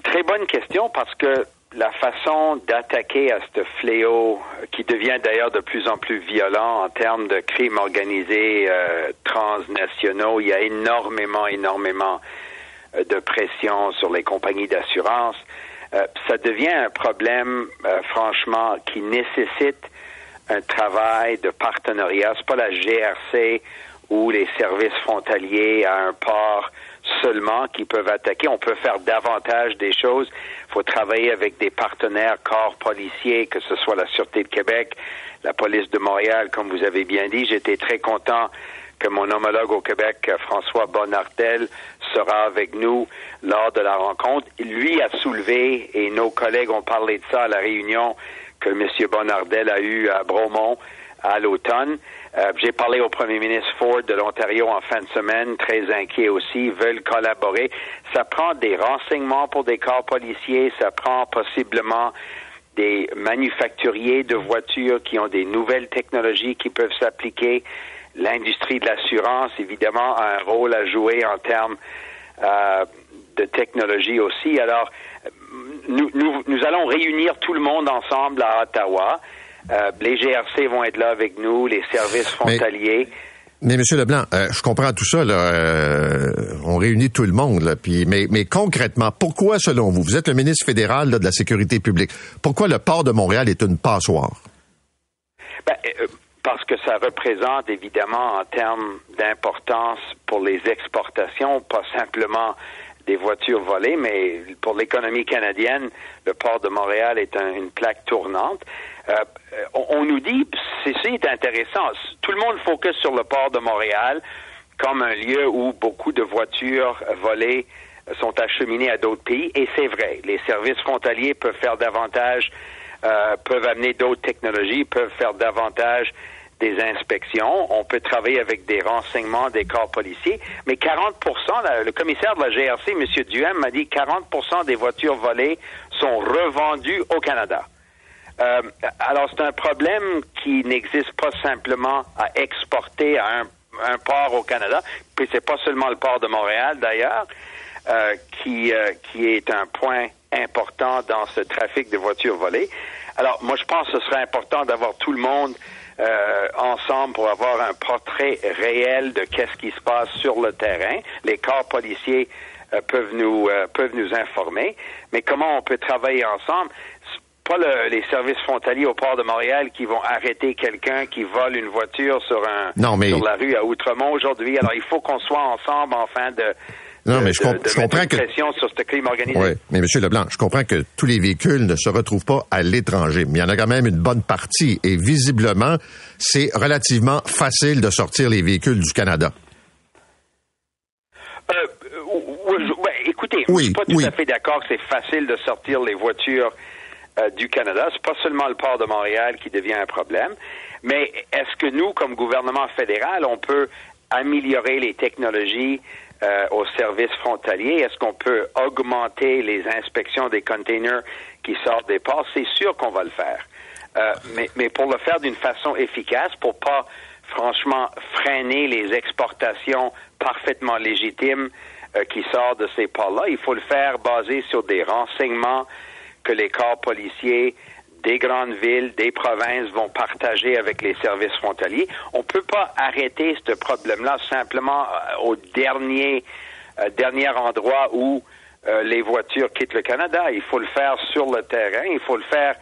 très bonne question parce que la façon d'attaquer à ce fléau euh, qui devient d'ailleurs de plus en plus violent en termes de crimes organisés euh, transnationaux, il y a énormément, énormément euh, de pression sur les compagnies d'assurance. Ça devient un problème, franchement, qui nécessite un travail de partenariat. C'est pas la GRC ou les services frontaliers à un port seulement qui peuvent attaquer. On peut faire davantage des choses. Il faut travailler avec des partenaires corps policiers, que ce soit la Sûreté de Québec, la police de Montréal, comme vous avez bien dit. J'étais très content que mon homologue au Québec, François Bonnardel, sera avec nous lors de la rencontre. Lui a soulevé, et nos collègues ont parlé de ça à la réunion que M. Bonnardel a eue à Bromont à l'automne. Euh, J'ai parlé au premier ministre Ford de l'Ontario en fin de semaine, très inquiet aussi, veulent collaborer. Ça prend des renseignements pour des corps policiers, ça prend possiblement des manufacturiers de voitures qui ont des nouvelles technologies qui peuvent s'appliquer. L'industrie de l'assurance, évidemment, a un rôle à jouer en termes euh, de technologie aussi. Alors, nous, nous, nous allons réunir tout le monde ensemble à Ottawa. Euh, les GRC vont être là avec nous, les services frontaliers. Mais Monsieur Leblanc, euh, je comprends tout ça. Là, euh, on réunit tout le monde. Là, puis, mais, mais concrètement, pourquoi, selon vous, vous êtes le ministre fédéral là, de la sécurité publique, pourquoi le port de Montréal est une passoire? Ben, parce que ça représente évidemment en termes d'importance pour les exportations, pas simplement des voitures volées, mais pour l'économie canadienne, le port de Montréal est un- une plaque tournante. Euh, on, nous dit, c'est c'est intéressant, tout le monde focus sur le port de Montréal comme un lieu où beaucoup de voitures volées sont acheminées à d'autres pays, et c'est vrai, les services frontaliers peuvent faire davantage, euh, peuvent amener d'autres technologies, peuvent faire davantage des inspections. On peut travailler avec des renseignements des corps policiers, mais 40 la- le commissaire de la GRC, M. Duhem, m'a dit 40% des voitures volées sont revendues au Canada. Euh, alors, c'est un problème qui n'existe pas simplement à exporter à un, un port au Canada, puis c'est pas seulement le port de Montréal d'ailleurs, euh, qui, euh, qui est un point important dans ce trafic de voitures volées. Alors, moi, je pense que ce serait important d'avoir tout le monde euh, ensemble pour avoir un portrait réel de qu'est-ce qui se passe sur le terrain. Les corps policiers euh, peuvent nous euh, peuvent nous informer, mais comment on peut travailler ensemble? Pas le- les services frontaliers au port de Montréal qui vont arrêter quelqu'un qui vole une voiture sur un Non, mais- sur la rue à Outremont aujourd'hui. Alors il faut qu'on soit ensemble enfin de Non, de- mais je, de- comp- de je mettre comprends que pression sur ce crime organisé. Oui, mais Monsieur Leblanc, je comprends que tous les véhicules ne se retrouvent pas à l'étranger, mais il y en a quand même une bonne partie. Et visiblement, c'est relativement facile de sortir les véhicules du Canada. Euh, euh, je- ouais, écoutez, Oui, je suis pas tout oui. à fait d'accord que c'est facile de sortir les voitures euh, du Canada. C'est pas seulement le port de Montréal qui devient un problème, mais est-ce que nous, comme gouvernement fédéral, on peut améliorer les technologies euh, aux services frontaliers? Est-ce qu'on peut augmenter les inspections des containers qui sortent des ports? C'est sûr qu'on va le faire. Euh, mais, mais pour le faire d'une façon efficace, pour pas franchement freiner les exportations parfaitement légitimes euh, qui sortent de ces ports-là, il faut le faire basé sur des renseignements que les corps policiers des grandes villes, des provinces vont partager avec les services frontaliers. On ne peut pas arrêter ce problème-là simplement euh, au dernier, euh, dernier endroit où euh, les voitures quittent le Canada. Il faut le faire sur le terrain. Il faut le faire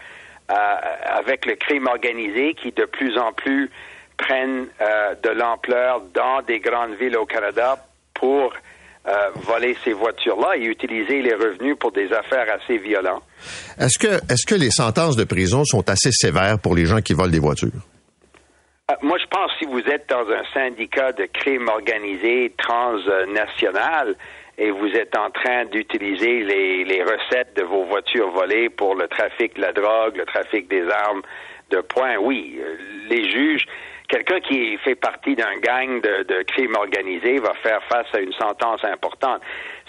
avec le crime organisé qui de plus en plus prennent de l'ampleur dans des grandes villes au Canada pour euh, voler ces voitures-là et utiliser les revenus pour des affaires assez violentes. Est-ce que, est-ce que les sentences de prison sont assez sévères pour les gens qui volent des voitures? Euh, moi, je pense que si vous êtes dans un syndicat de crime organisé transnational et vous êtes en train d'utiliser les, les recettes de vos voitures volées pour le trafic de la drogue, le trafic des armes de poing, oui, euh, les juges, quelqu'un qui fait partie d'un gang de, de crime organisé va faire face à une sentence importante.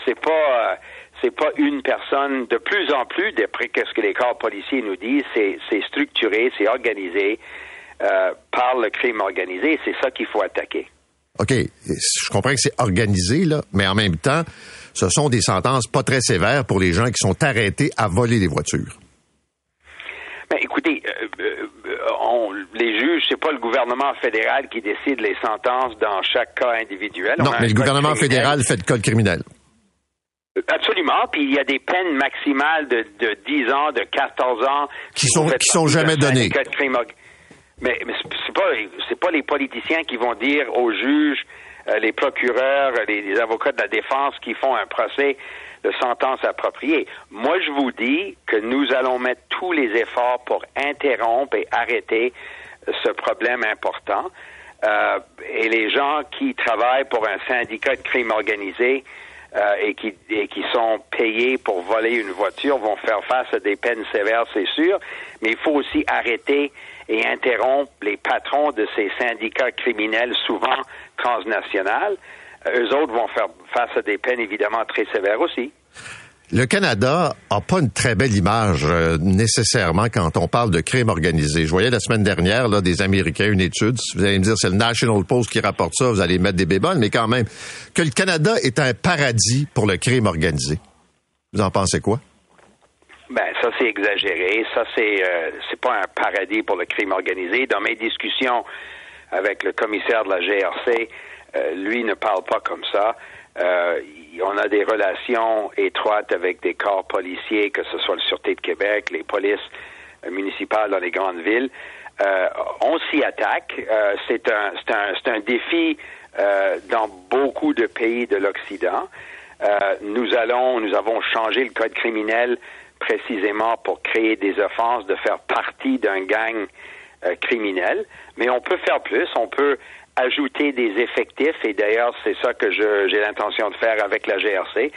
C'est pas euh, c'est pas une personne. De plus en plus, d'après ce que les corps policiers nous disent, c'est c'est structuré, c'est organisé euh, par le crime organisé. C'est ça qu'il faut attaquer. OK, je comprends que c'est organisé, là, mais en même temps, ce sont des sentences pas très sévères pour les gens qui sont arrêtés à voler des voitures. Ben, écoutez, on, les juges, c'est pas le gouvernement fédéral qui décide les sentences dans chaque cas individuel. On Non, mais le gouvernement fédéral fait le code criminel. Absolument. Puis il y a des peines maximales de, de 10 ans, de 14 ans. Qui sont- qui sont jamais données. Mais, mais c'est- pas c'est pas les politiciens qui vont dire aux juges, euh, les procureurs, les, les avocats de la défense qui font un procès de sentence appropriée. Moi, je vous dis que nous allons mettre tous les efforts pour interrompre et arrêter euh, ce problème important. Euh, et les gens qui travaillent pour un syndicat de crime organisé euh, et, qui, et qui sont payés pour voler une voiture vont faire face à des peines sévères, c'est sûr, mais il faut aussi arrêter et interrompre les patrons de ces syndicats criminels, souvent transnationaux. Eux autres vont faire face à des peines évidemment très sévères aussi. Le Canada a pas une très belle image euh, nécessairement quand on parle de crime organisé. Je voyais la semaine dernière là, des Américains une étude. Vous allez me dire c'est le National Post qui rapporte ça, vous allez mettre des béboles, mais quand même que le Canada est un paradis pour le crime organisé. Vous en pensez quoi? Ben ça c'est exagéré. Ça c'est euh, c'est pas un paradis pour le crime organisé. Dans mes discussions avec le commissaire de la GRC, euh, lui ne parle pas comme ça. Euh, on a des relations étroites avec des corps policiers, que ce soit le Sûreté de Québec, les polices euh, municipales dans les grandes villes. Euh, on s'y attaque. Euh, c'est un un un défi dans beaucoup de pays de l'Occident. Nous allons, nous avons changé le code criminel précisément pour créer des offenses, de faire partie d'un gang criminel. Mais on peut faire plus. On peut ajouter des effectifs. Et d'ailleurs, c'est ça que j'ai l'intention de faire avec la GRC.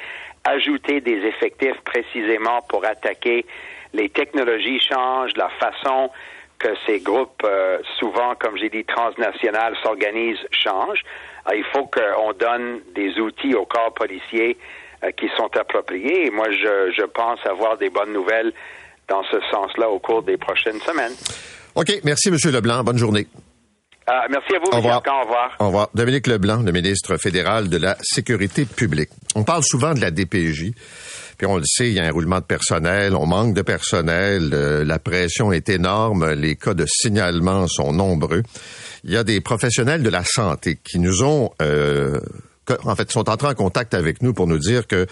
Ajouter des effectifs précisément pour attaquer les technologies changent, la façon que ces groupes, euh, souvent, comme j'ai dit, transnationales, s'organisent, changent. Alors, il faut qu'on donne des outils aux corps policiers euh, qui sont appropriés. Et moi, je, je pense avoir des bonnes nouvelles dans ce sens-là au cours des prochaines semaines. OK, merci M. Leblanc, bonne journée. Ah, merci à vous, Au revoir. Au revoir. Au revoir. Dominique Leblanc, le ministre fédéral de la Sécurité publique. On parle souvent de la DPJ. Puis on le sait, il y a un roulement de personnel, on manque de personnel, euh, la pression est énorme, les cas de signalement sont nombreux. Il y a des professionnels de la santé qui nous ont, euh, en fait, sont entrés en contact avec nous pour nous dire que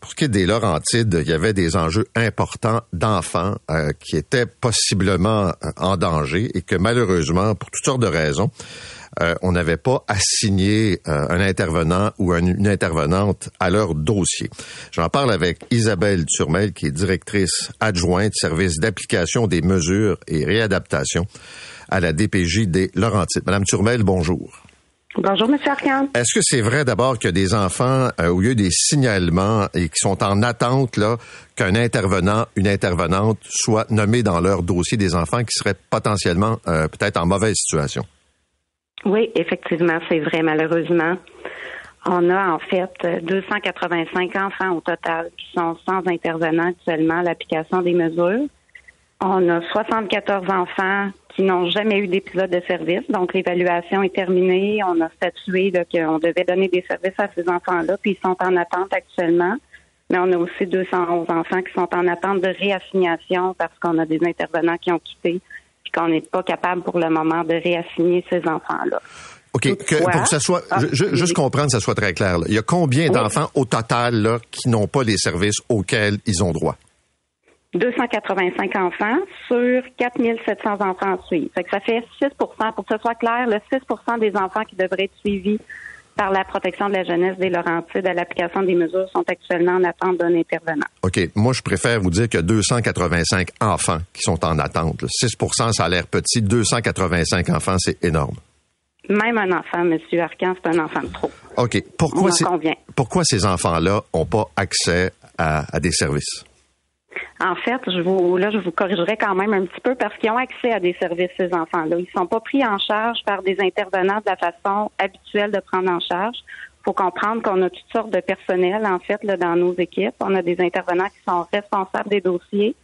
pour ce qui est des Laurentides, il y avait des enjeux importants d'enfants euh, qui étaient possiblement euh, en danger et que malheureusement, pour toutes sortes de raisons, euh, on n'avait pas assigné un intervenant ou un- une intervenante à leur dossier. J'en parle avec Isabelle Turmel, qui est directrice adjointe service d'application des mesures et réadaptation à la DPJ des Laurentides. Madame Turmel, bonjour. Bonjour, M. Arcan. Est-ce que c'est vrai d'abord a des enfants euh, où il y a des signalements et qui sont en attente là qu'un intervenant, une intervenante soit nommé dans leur dossier des enfants qui seraient potentiellement euh, peut-être en mauvaise situation? Oui, effectivement, c'est vrai, malheureusement. On a en fait 285 enfants au total qui sont sans intervenant actuellement à l'application des mesures. On a 74 enfants qui n'ont jamais eu d'épisode de service, donc l'évaluation est terminée. On a statué qu'on devait donner des services à ces enfants-là, puis ils sont en attente actuellement. Mais on a aussi 211 enfants qui sont en attente de réassignation parce qu'on a des intervenants qui ont quitté puis qu'on n'est pas capable pour le moment de réassigner ces enfants-là. OK, que, pour que ça soit, Ah, ju- ju- juste comprendre, que ça soit très clair. là. Il y a combien Oui. d'enfants au total là, qui n'ont pas les services auxquels ils ont droit? 285 enfants sur 4700 enfants à suivre. Fait que ça fait 6% pour que ce soit clair, le 6% des enfants qui devraient être suivis par la protection de la jeunesse des Laurentides à l'application des mesures sont actuellement en attente d'un intervenant. OK. Moi, je préfère vous dire que 285 enfants qui sont en attente. 6% ça a l'air petit. 285 enfants, c'est énorme. Même un enfant, M. Arcan, c'est un enfant de trop. OK. Pourquoi, pourquoi ces enfants-là n'ont pas accès à des services? En fait, je vous, là, je vous corrigerai quand même un petit peu parce qu'ils ont accès à des services, ces enfants-là. Ils sont pas pris en charge par des intervenants de la façon habituelle de prendre en charge. Il faut comprendre qu'on a toutes sortes de personnel, en fait, là, dans nos équipes. On a des intervenants qui sont responsables des dossiers,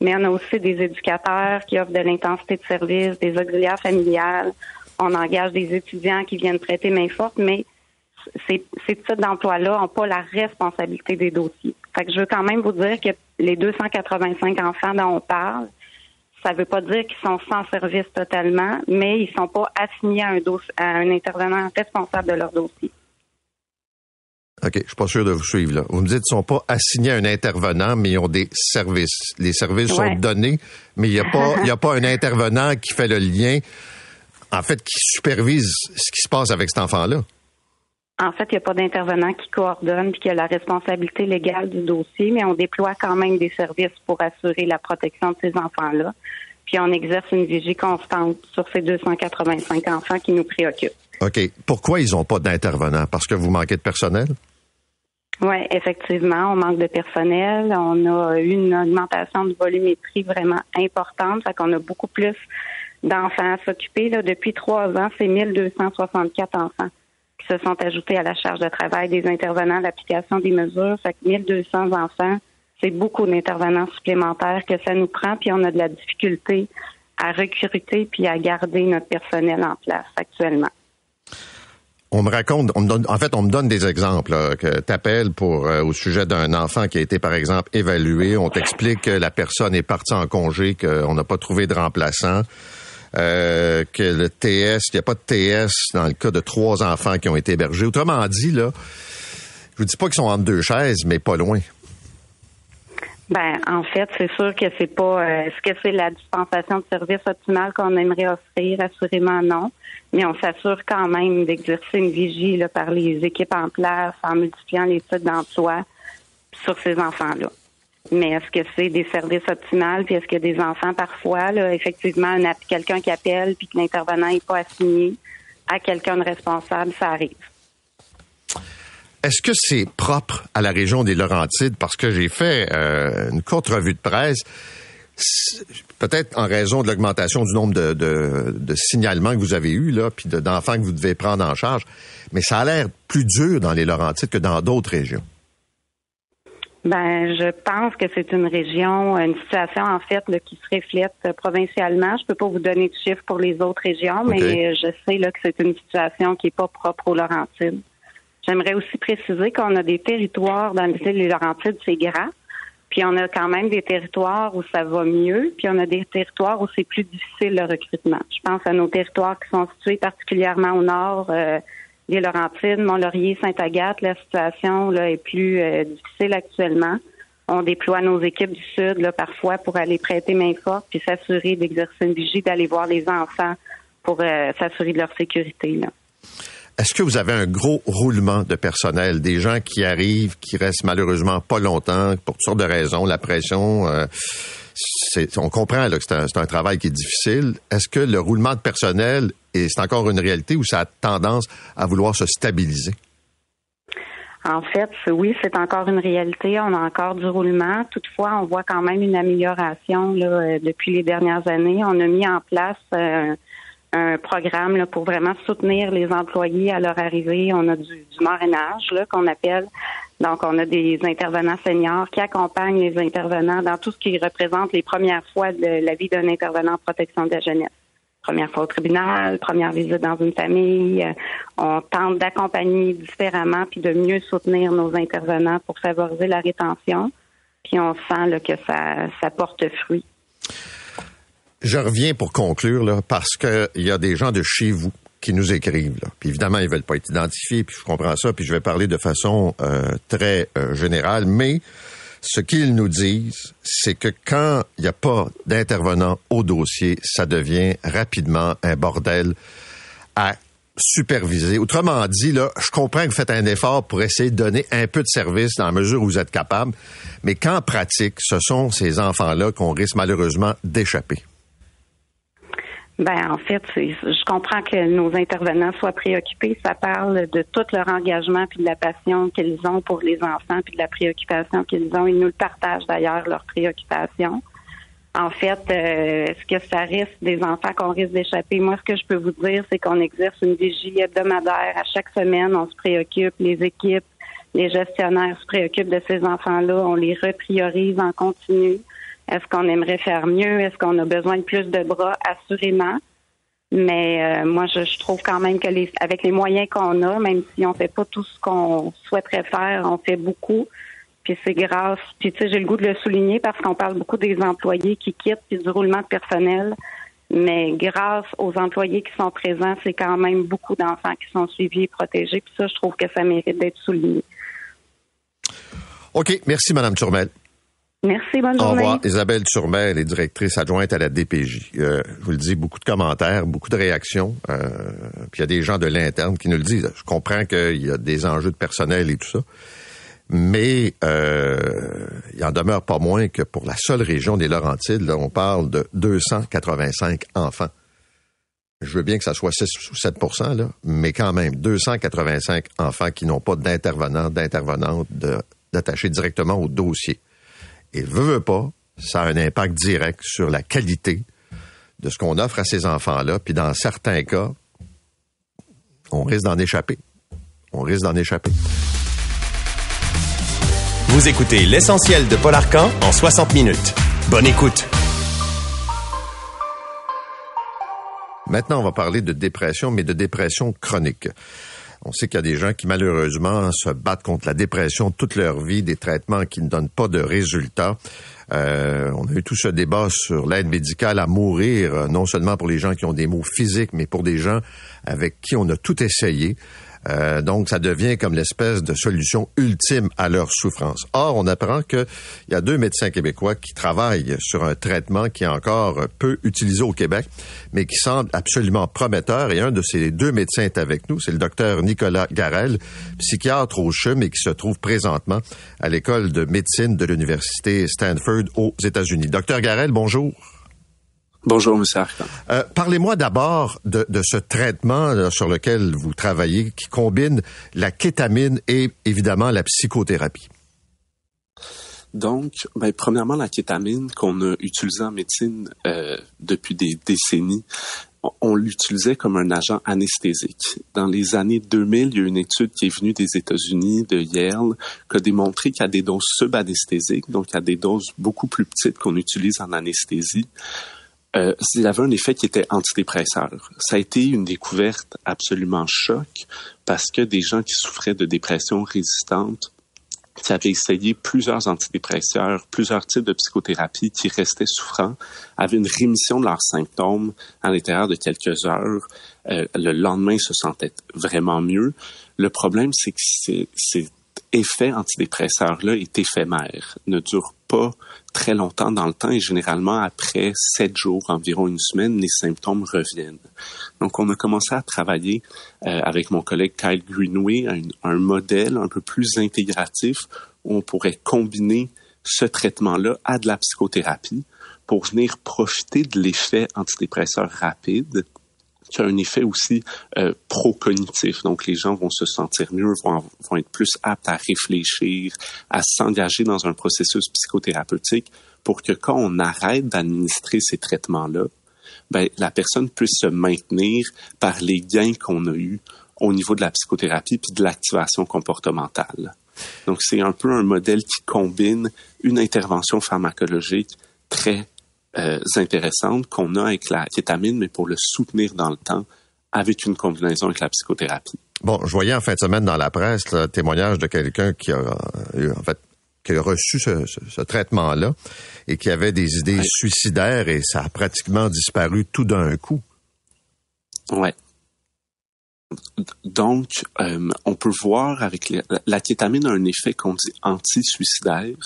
mais on a aussi des éducateurs qui offrent de l'intensité de service, des auxiliaires familiales. On engage des étudiants qui viennent prêter main forte, mais ces, ces types d'emplois-là n'ont pas la responsabilité des dossiers. Fait que je veux quand même vous dire que les 285 enfants dont on parle, ça ne veut pas dire qu'ils sont sans service totalement, mais ils ne sont pas assignés à un, à un intervenant responsable de leur dossier. OK, je suis pas sûr de vous suivre là. Vous me dites qu'ils ne sont pas assignés à un intervenant, mais ils ont des services. Les services sont donnés, mais il n'y a pas, il a pas un intervenant qui fait le lien, en fait, qui supervise ce qui se passe avec cet enfant-là. En fait, il n'y a pas d'intervenant qui coordonne et qui a la responsabilité légale du dossier, mais on déploie quand même des services pour assurer la protection de ces enfants-là. Puis on exerce une vigie constante sur ces 285 enfants qui nous préoccupent. OK. Pourquoi ils n'ont pas d'intervenant? Parce que vous manquez de personnel? Oui, effectivement, on manque de personnel. On a eu une augmentation de volumétrie vraiment importante, fait qu'on a beaucoup plus d'enfants à s'occuper. Depuis trois ans, c'est 1264 enfants se sont ajoutés à la charge de travail des intervenants l'application des mesures. Fait que 1200 enfants, c'est beaucoup d'intervenants supplémentaires que ça nous prend, puis on a de la difficulté à recruter puis à garder notre personnel en place actuellement. On me raconte, on me donne, en fait, on me donne des exemples que tu appelles pour euh, au sujet d'un enfant qui a été, par exemple, évalué. On t'explique que la personne est partie en congé, qu'on n'a pas trouvé de remplaçant. Euh, que le TS, il n'y a pas de TS dans le cas de trois enfants qui ont été hébergés. Autrement dit, là, je vous dis pas qu'ils sont entre deux chaises, mais pas loin. Ben, en fait, c'est sûr que c'est pas. Euh, est-ce que c'est la dispensation de services optimale qu'on aimerait offrir? Assurément non. Mais on s'assure quand même d'exercer une vigie par les équipes en place en multipliant les sites d'emploi sur ces enfants-là. Mais est-ce que c'est des services optimales? Puis est-ce que des enfants, parfois, là, effectivement, quelqu'un qui appelle puis que l'intervenant n'est pas assigné à quelqu'un de responsable, ça arrive. Est-ce que c'est propre à la région des Laurentides? Parce que j'ai fait euh, une courte revue de presse. Peut-être en raison de l'augmentation du nombre de, de, signalements que vous avez eus, là, puis d'enfants que vous devez prendre en charge. Mais ça a l'air plus dur dans les Laurentides que dans d'autres régions. Ben, je pense que c'est une région, une situation en fait qui se reflète provincialement. Je peux pas vous donner de chiffres pour les autres régions, mais je sais là que c'est une situation qui est pas propre aux Laurentides. J'aimerais aussi préciser qu'on a des territoires dans les Laurentides, c'est grand. Puis on a quand même des territoires où ça va mieux, puis on a des territoires où c'est plus difficile le recrutement. Je pense à nos territoires qui sont situés particulièrement au nord, euh, les Laurentides, Mont-Laurier, Sainte-Agathe, la situation là, est plus euh, difficile actuellement. On déploie nos équipes du Sud parfois pour aller prêter main forte puis s'assurer d'exercer une vigie, d'aller voir les enfants pour euh, s'assurer de leur sécurité. Est-ce que vous avez un gros roulement de personnel, des gens qui arrivent, qui restent malheureusement pas longtemps pour toutes sortes de raisons, la pression, euh, on comprend que c'est un, travail qui est difficile. Est-ce que le roulement de personnel, c'est encore une réalité ou ça a tendance à vouloir se stabiliser? En fait, oui, c'est encore une réalité. On a encore du roulement. Toutefois, on voit quand même une amélioration euh, depuis les dernières années. On a mis en place euh, un programme pour vraiment soutenir les employés à leur arrivée. On a du, du qu'on appelle donc, on a des intervenants seniors qui accompagnent les intervenants dans tout ce qui représente les premières fois de la vie d'un intervenant en protection de la jeunesse. Première fois au tribunal, première visite dans une famille. Euh, on tente d'accompagner différemment puis de mieux soutenir nos intervenants pour favoriser la rétention. Puis on sent que ça, ça porte fruit. Je reviens pour conclure là, parce qu'il y a des gens de chez vous qui nous écrivent. Puis évidemment, ils veulent pas être identifiés, puis je comprends ça, puis je vais parler de façon euh, très euh, générale, mais Ce qu'ils nous disent, c'est que quand il n'y a pas d'intervenant au dossier, ça devient rapidement un bordel à superviser. Autrement dit, là, je comprends que vous faites un effort pour essayer de donner un peu de service dans la mesure où vous êtes capable, mais qu'en pratique, ce sont ces enfants-là qu'on risque malheureusement d'échapper. Ben en fait, je comprends que nos intervenants soient préoccupés. Ça parle de tout leur engagement puis de la passion qu'ils ont pour les enfants puis de la préoccupation qu'ils ont. Ils nous le partagent d'ailleurs leur préoccupation. En fait, euh, est-ce que ça risque des enfants qu'on risque d'échapper? Moi, ce que je peux vous dire, c'est qu'on exerce une vigie hebdomadaire. À chaque semaine, on se préoccupe, les équipes, les gestionnaires se préoccupent de ces enfants-là. On les repriorise en continu. Est-ce qu'on aimerait faire mieux? Est-ce qu'on a besoin de plus de bras? Assurément. Mais euh, moi, je, trouve quand même que les, avec les moyens qu'on a, même si on fait pas tout ce qu'on souhaiterait faire, on fait beaucoup. Puis c'est grâce. Puis tu sais, j'ai le goût de le souligner parce qu'on parle beaucoup des employés qui quittent puis du roulement de personnel. Mais grâce aux employés qui sont présents, c'est quand même beaucoup d'enfants qui sont suivis et protégés. Puis ça, je trouve que ça mérite d'être souligné. OK. Merci, Madame Turmel. Merci, bonne journée. Au revoir. Isabelle Turmel est directrice adjointe à la DPJ. Euh, je vous le dis, beaucoup de commentaires, beaucoup de réactions. Euh, puis il y a des gens de l'interne qui nous le disent. Je comprends qu'il y a des enjeux de personnel et tout ça. Mais euh, il en demeure pas moins que pour la seule région des Laurentides, là, on parle de 285 enfants. Je veux bien que ça soit 6 ou 7 là, mais quand même, 285 enfants qui n'ont pas d'intervenant, d'intervenante, d'attaché directement au dossier. Et veut, veut pas, ça a un impact direct sur la qualité de ce qu'on offre à ces enfants-là. Puis dans certains cas, on risque d'en échapper. On risque d'en échapper. Vous écoutez l'essentiel de Paul Arcan en 60 minutes. Bonne écoute. Maintenant, on va parler de dépression, mais de dépression chronique. On sait qu'il y a des gens qui malheureusement se battent contre la dépression toute leur vie, des traitements qui ne donnent pas de résultats. Euh, on a eu tout ce débat sur l'aide médicale à mourir, non seulement pour les gens qui ont des maux physiques, mais pour des gens avec qui on a tout essayé. Euh, donc, ça devient comme l'espèce de solution ultime à leur souffrance. Or, on apprend qu'il y a deux médecins québécois qui travaillent sur un traitement qui est encore peu utilisé au Québec, mais qui semble absolument prometteur. Et un de ces deux médecins est avec nous, c'est le docteur Nicolas Garel, psychiatre au CHUM et qui se trouve présentement à l'école de médecine de l'Université Stanford aux États-Unis. Docteur Garel, bonjour. Bonjour, M. Arcan. Euh, Parlez-moi d'abord de, de, ce traitement sur lequel vous travaillez qui combine la kétamine et évidemment la psychothérapie. Donc, ben, premièrement, la kétamine qu'on a utilisée en médecine euh, depuis des décennies, on l'utilisait comme un agent anesthésique. Dans les années 2000, il y a une étude qui est venue des États-Unis, de Yale, qui a démontré qu'à des doses subanesthésiques, donc à des doses beaucoup plus petites qu'on utilise en anesthésie, euh, il avait un effet qui était antidépresseur. Ça a été une découverte absolument choc parce que des gens qui souffraient de dépression résistante, qui avaient essayé plusieurs antidépresseurs, plusieurs types de psychothérapie, qui restaient souffrants, avaient une rémission de leurs symptômes à l'intérieur de quelques heures. Euh, le lendemain, se sentaient vraiment mieux. Le problème, c'est que c'est effet antidépresseur-là est éphémère, ne dure pas très longtemps dans le temps et généralement après sept jours, environ une semaine, les symptômes reviennent. Donc, on a commencé à travailler euh, avec mon collègue Kyle Greenway un, un modèle un peu plus intégratif où on pourrait combiner ce traitement-là à de la psychothérapie pour venir profiter de l'effet antidépresseur rapide qui a un effet aussi euh, pro-cognitif. Donc, les gens vont se sentir mieux, vont, vont être plus aptes à réfléchir, à s'engager dans un processus psychothérapeutique pour que quand on arrête d'administrer ces traitements-là, ben, la personne puisse se maintenir par les gains qu'on a eus au niveau de la psychothérapie puis de l'activation comportementale. Donc, c'est un peu un modèle qui combine une intervention pharmacologique très euh, intéressantes qu'on a avec la kétamine, mais pour le soutenir dans le temps avec une combinaison avec la psychothérapie. Bon, je voyais en fin de semaine dans la presse le témoignage de quelqu'un qui a eu, en fait, qui a reçu ce, traitement-là et qui avait des idées suicidaires et ça a pratiquement disparu tout d'un coup. Ouais. Donc, euh, on peut voir avec les, la kétamine a un effet qu'on dit anti-suicidaire.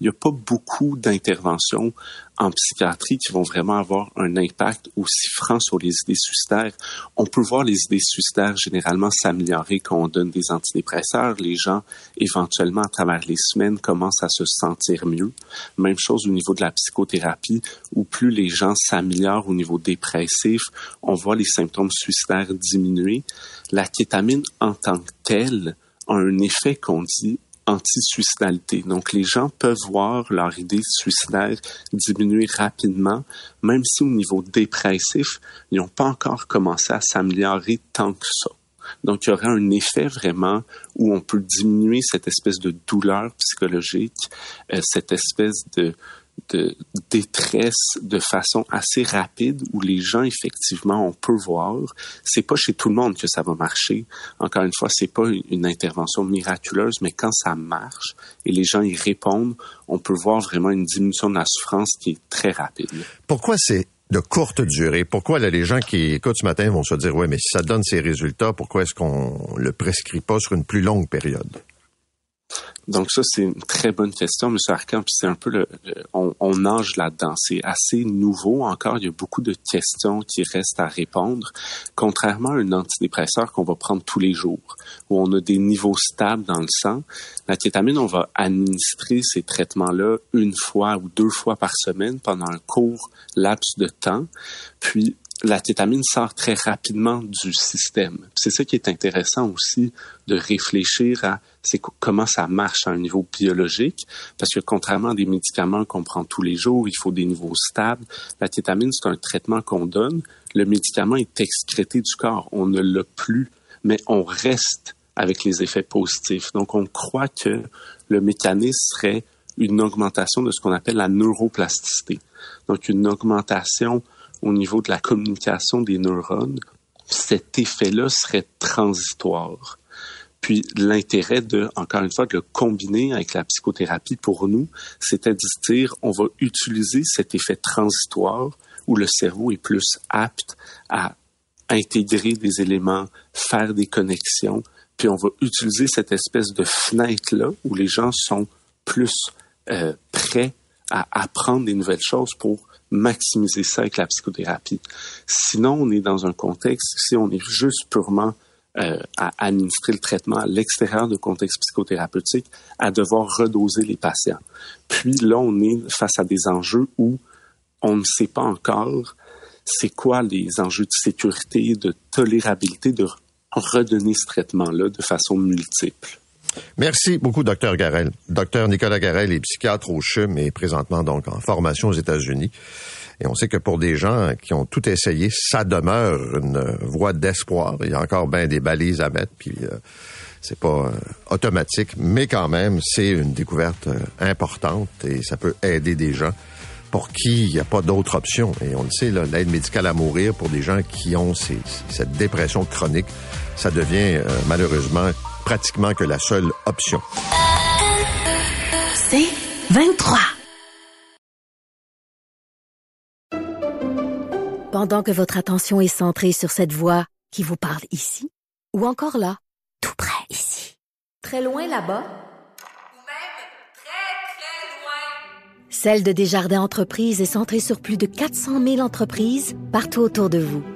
Il n'y a pas beaucoup d'interventions en psychiatrie qui vont vraiment avoir un impact aussi franc sur les idées suicidaires. On peut voir les idées suicidaires généralement s'améliorer quand on donne des antidépresseurs. Les gens, éventuellement, à travers les semaines, commencent à se sentir mieux. Même chose au niveau de la psychothérapie, où plus les gens s'améliorent au niveau dépressif, on voit les symptômes suicidaires diminuer. La kétamine en tant que telle a un effet qu'on dit anti-suicidalité. Donc, les gens peuvent voir leur idée suicidaire diminuer rapidement, même si au niveau dépressif, ils n'ont pas encore commencé à s'améliorer tant que ça. Donc, il y aurait un effet vraiment où on peut diminuer cette espèce de douleur psychologique, euh, cette espèce de, de détresse de façon assez rapide où les gens effectivement on peut voir c'est pas chez tout le monde que ça va marcher encore une fois c'est pas une intervention miraculeuse mais quand ça marche et les gens y répondent on peut voir vraiment une diminution de la souffrance qui est très rapide pourquoi c'est de courte durée? Pourquoi là, les gens qui écoutent ce matin vont se dire, ouais, mais si ça donne ces résultats, pourquoi est-ce qu'on le prescrit pas sur une plus longue période? Donc ça, c'est une très bonne question, M. Arcan, puis c'est un peu le, on, on, nage là-dedans. C'est assez nouveau encore. Il y a beaucoup de questions qui restent à répondre. Contrairement à un antidépresseur qu'on va prendre tous les jours, où on a des niveaux stables dans le sang, la kétamine, on va administrer ces traitements-là une fois ou deux fois par semaine pendant un court laps de temps. Puis la kétamine sort très rapidement du système. C'est ça qui est intéressant aussi de réfléchir à comment ça marche à un niveau biologique, parce que contrairement à des médicaments qu'on prend tous les jours, il faut des niveaux stables. La kétamine, c'est un traitement qu'on donne. Le médicament est excrété du corps. On ne l'a plus, mais on reste avec les effets positifs. Donc, on croit que le mécanisme serait une augmentation de ce qu'on appelle la neuroplasticité. Donc, une augmentation au niveau de la communication des neurones, cet effet-là serait transitoire. Puis l'intérêt de, encore une fois, de le combiner avec la psychothérapie pour nous, c'était de dire, on va utiliser cet effet transitoire où le cerveau est plus apte à intégrer des éléments, faire des connexions, puis on va utiliser cette espèce de fenêtre-là où les gens sont plus euh, prêts à apprendre des nouvelles choses pour maximiser ça avec la psychothérapie. Sinon, on est dans un contexte, si on est juste purement euh, à administrer le traitement à l'extérieur du contexte psychothérapeutique, à devoir redoser les patients. Puis là, on est face à des enjeux où on ne sait pas encore c'est quoi les enjeux de sécurité, de tolérabilité, de redonner ce traitement-là de façon multiple. Merci beaucoup, docteur Garel. Docteur Nicolas Garel est psychiatre au CHUM et présentement donc en formation aux États-Unis. Et on sait que pour des gens qui ont tout essayé, ça demeure une voie d'espoir. Il y a encore bien des balises à mettre, puis euh, c'est pas euh, automatique, mais quand même, c'est une découverte euh, importante et ça peut aider des gens pour qui il n'y a pas d'autre option. Et on le sait, l'aide médicale à mourir pour des gens qui ont cette dépression chronique, ça devient malheureusement pratiquement que la seule option. C'est 23. Pendant que votre attention est centrée sur cette voix qui vous parle ici, ou encore là, tout près ici, très loin là-bas, ou même très, très loin, Celle de Desjardins Entreprises est centrée sur plus de 400 000 entreprises partout autour de vous.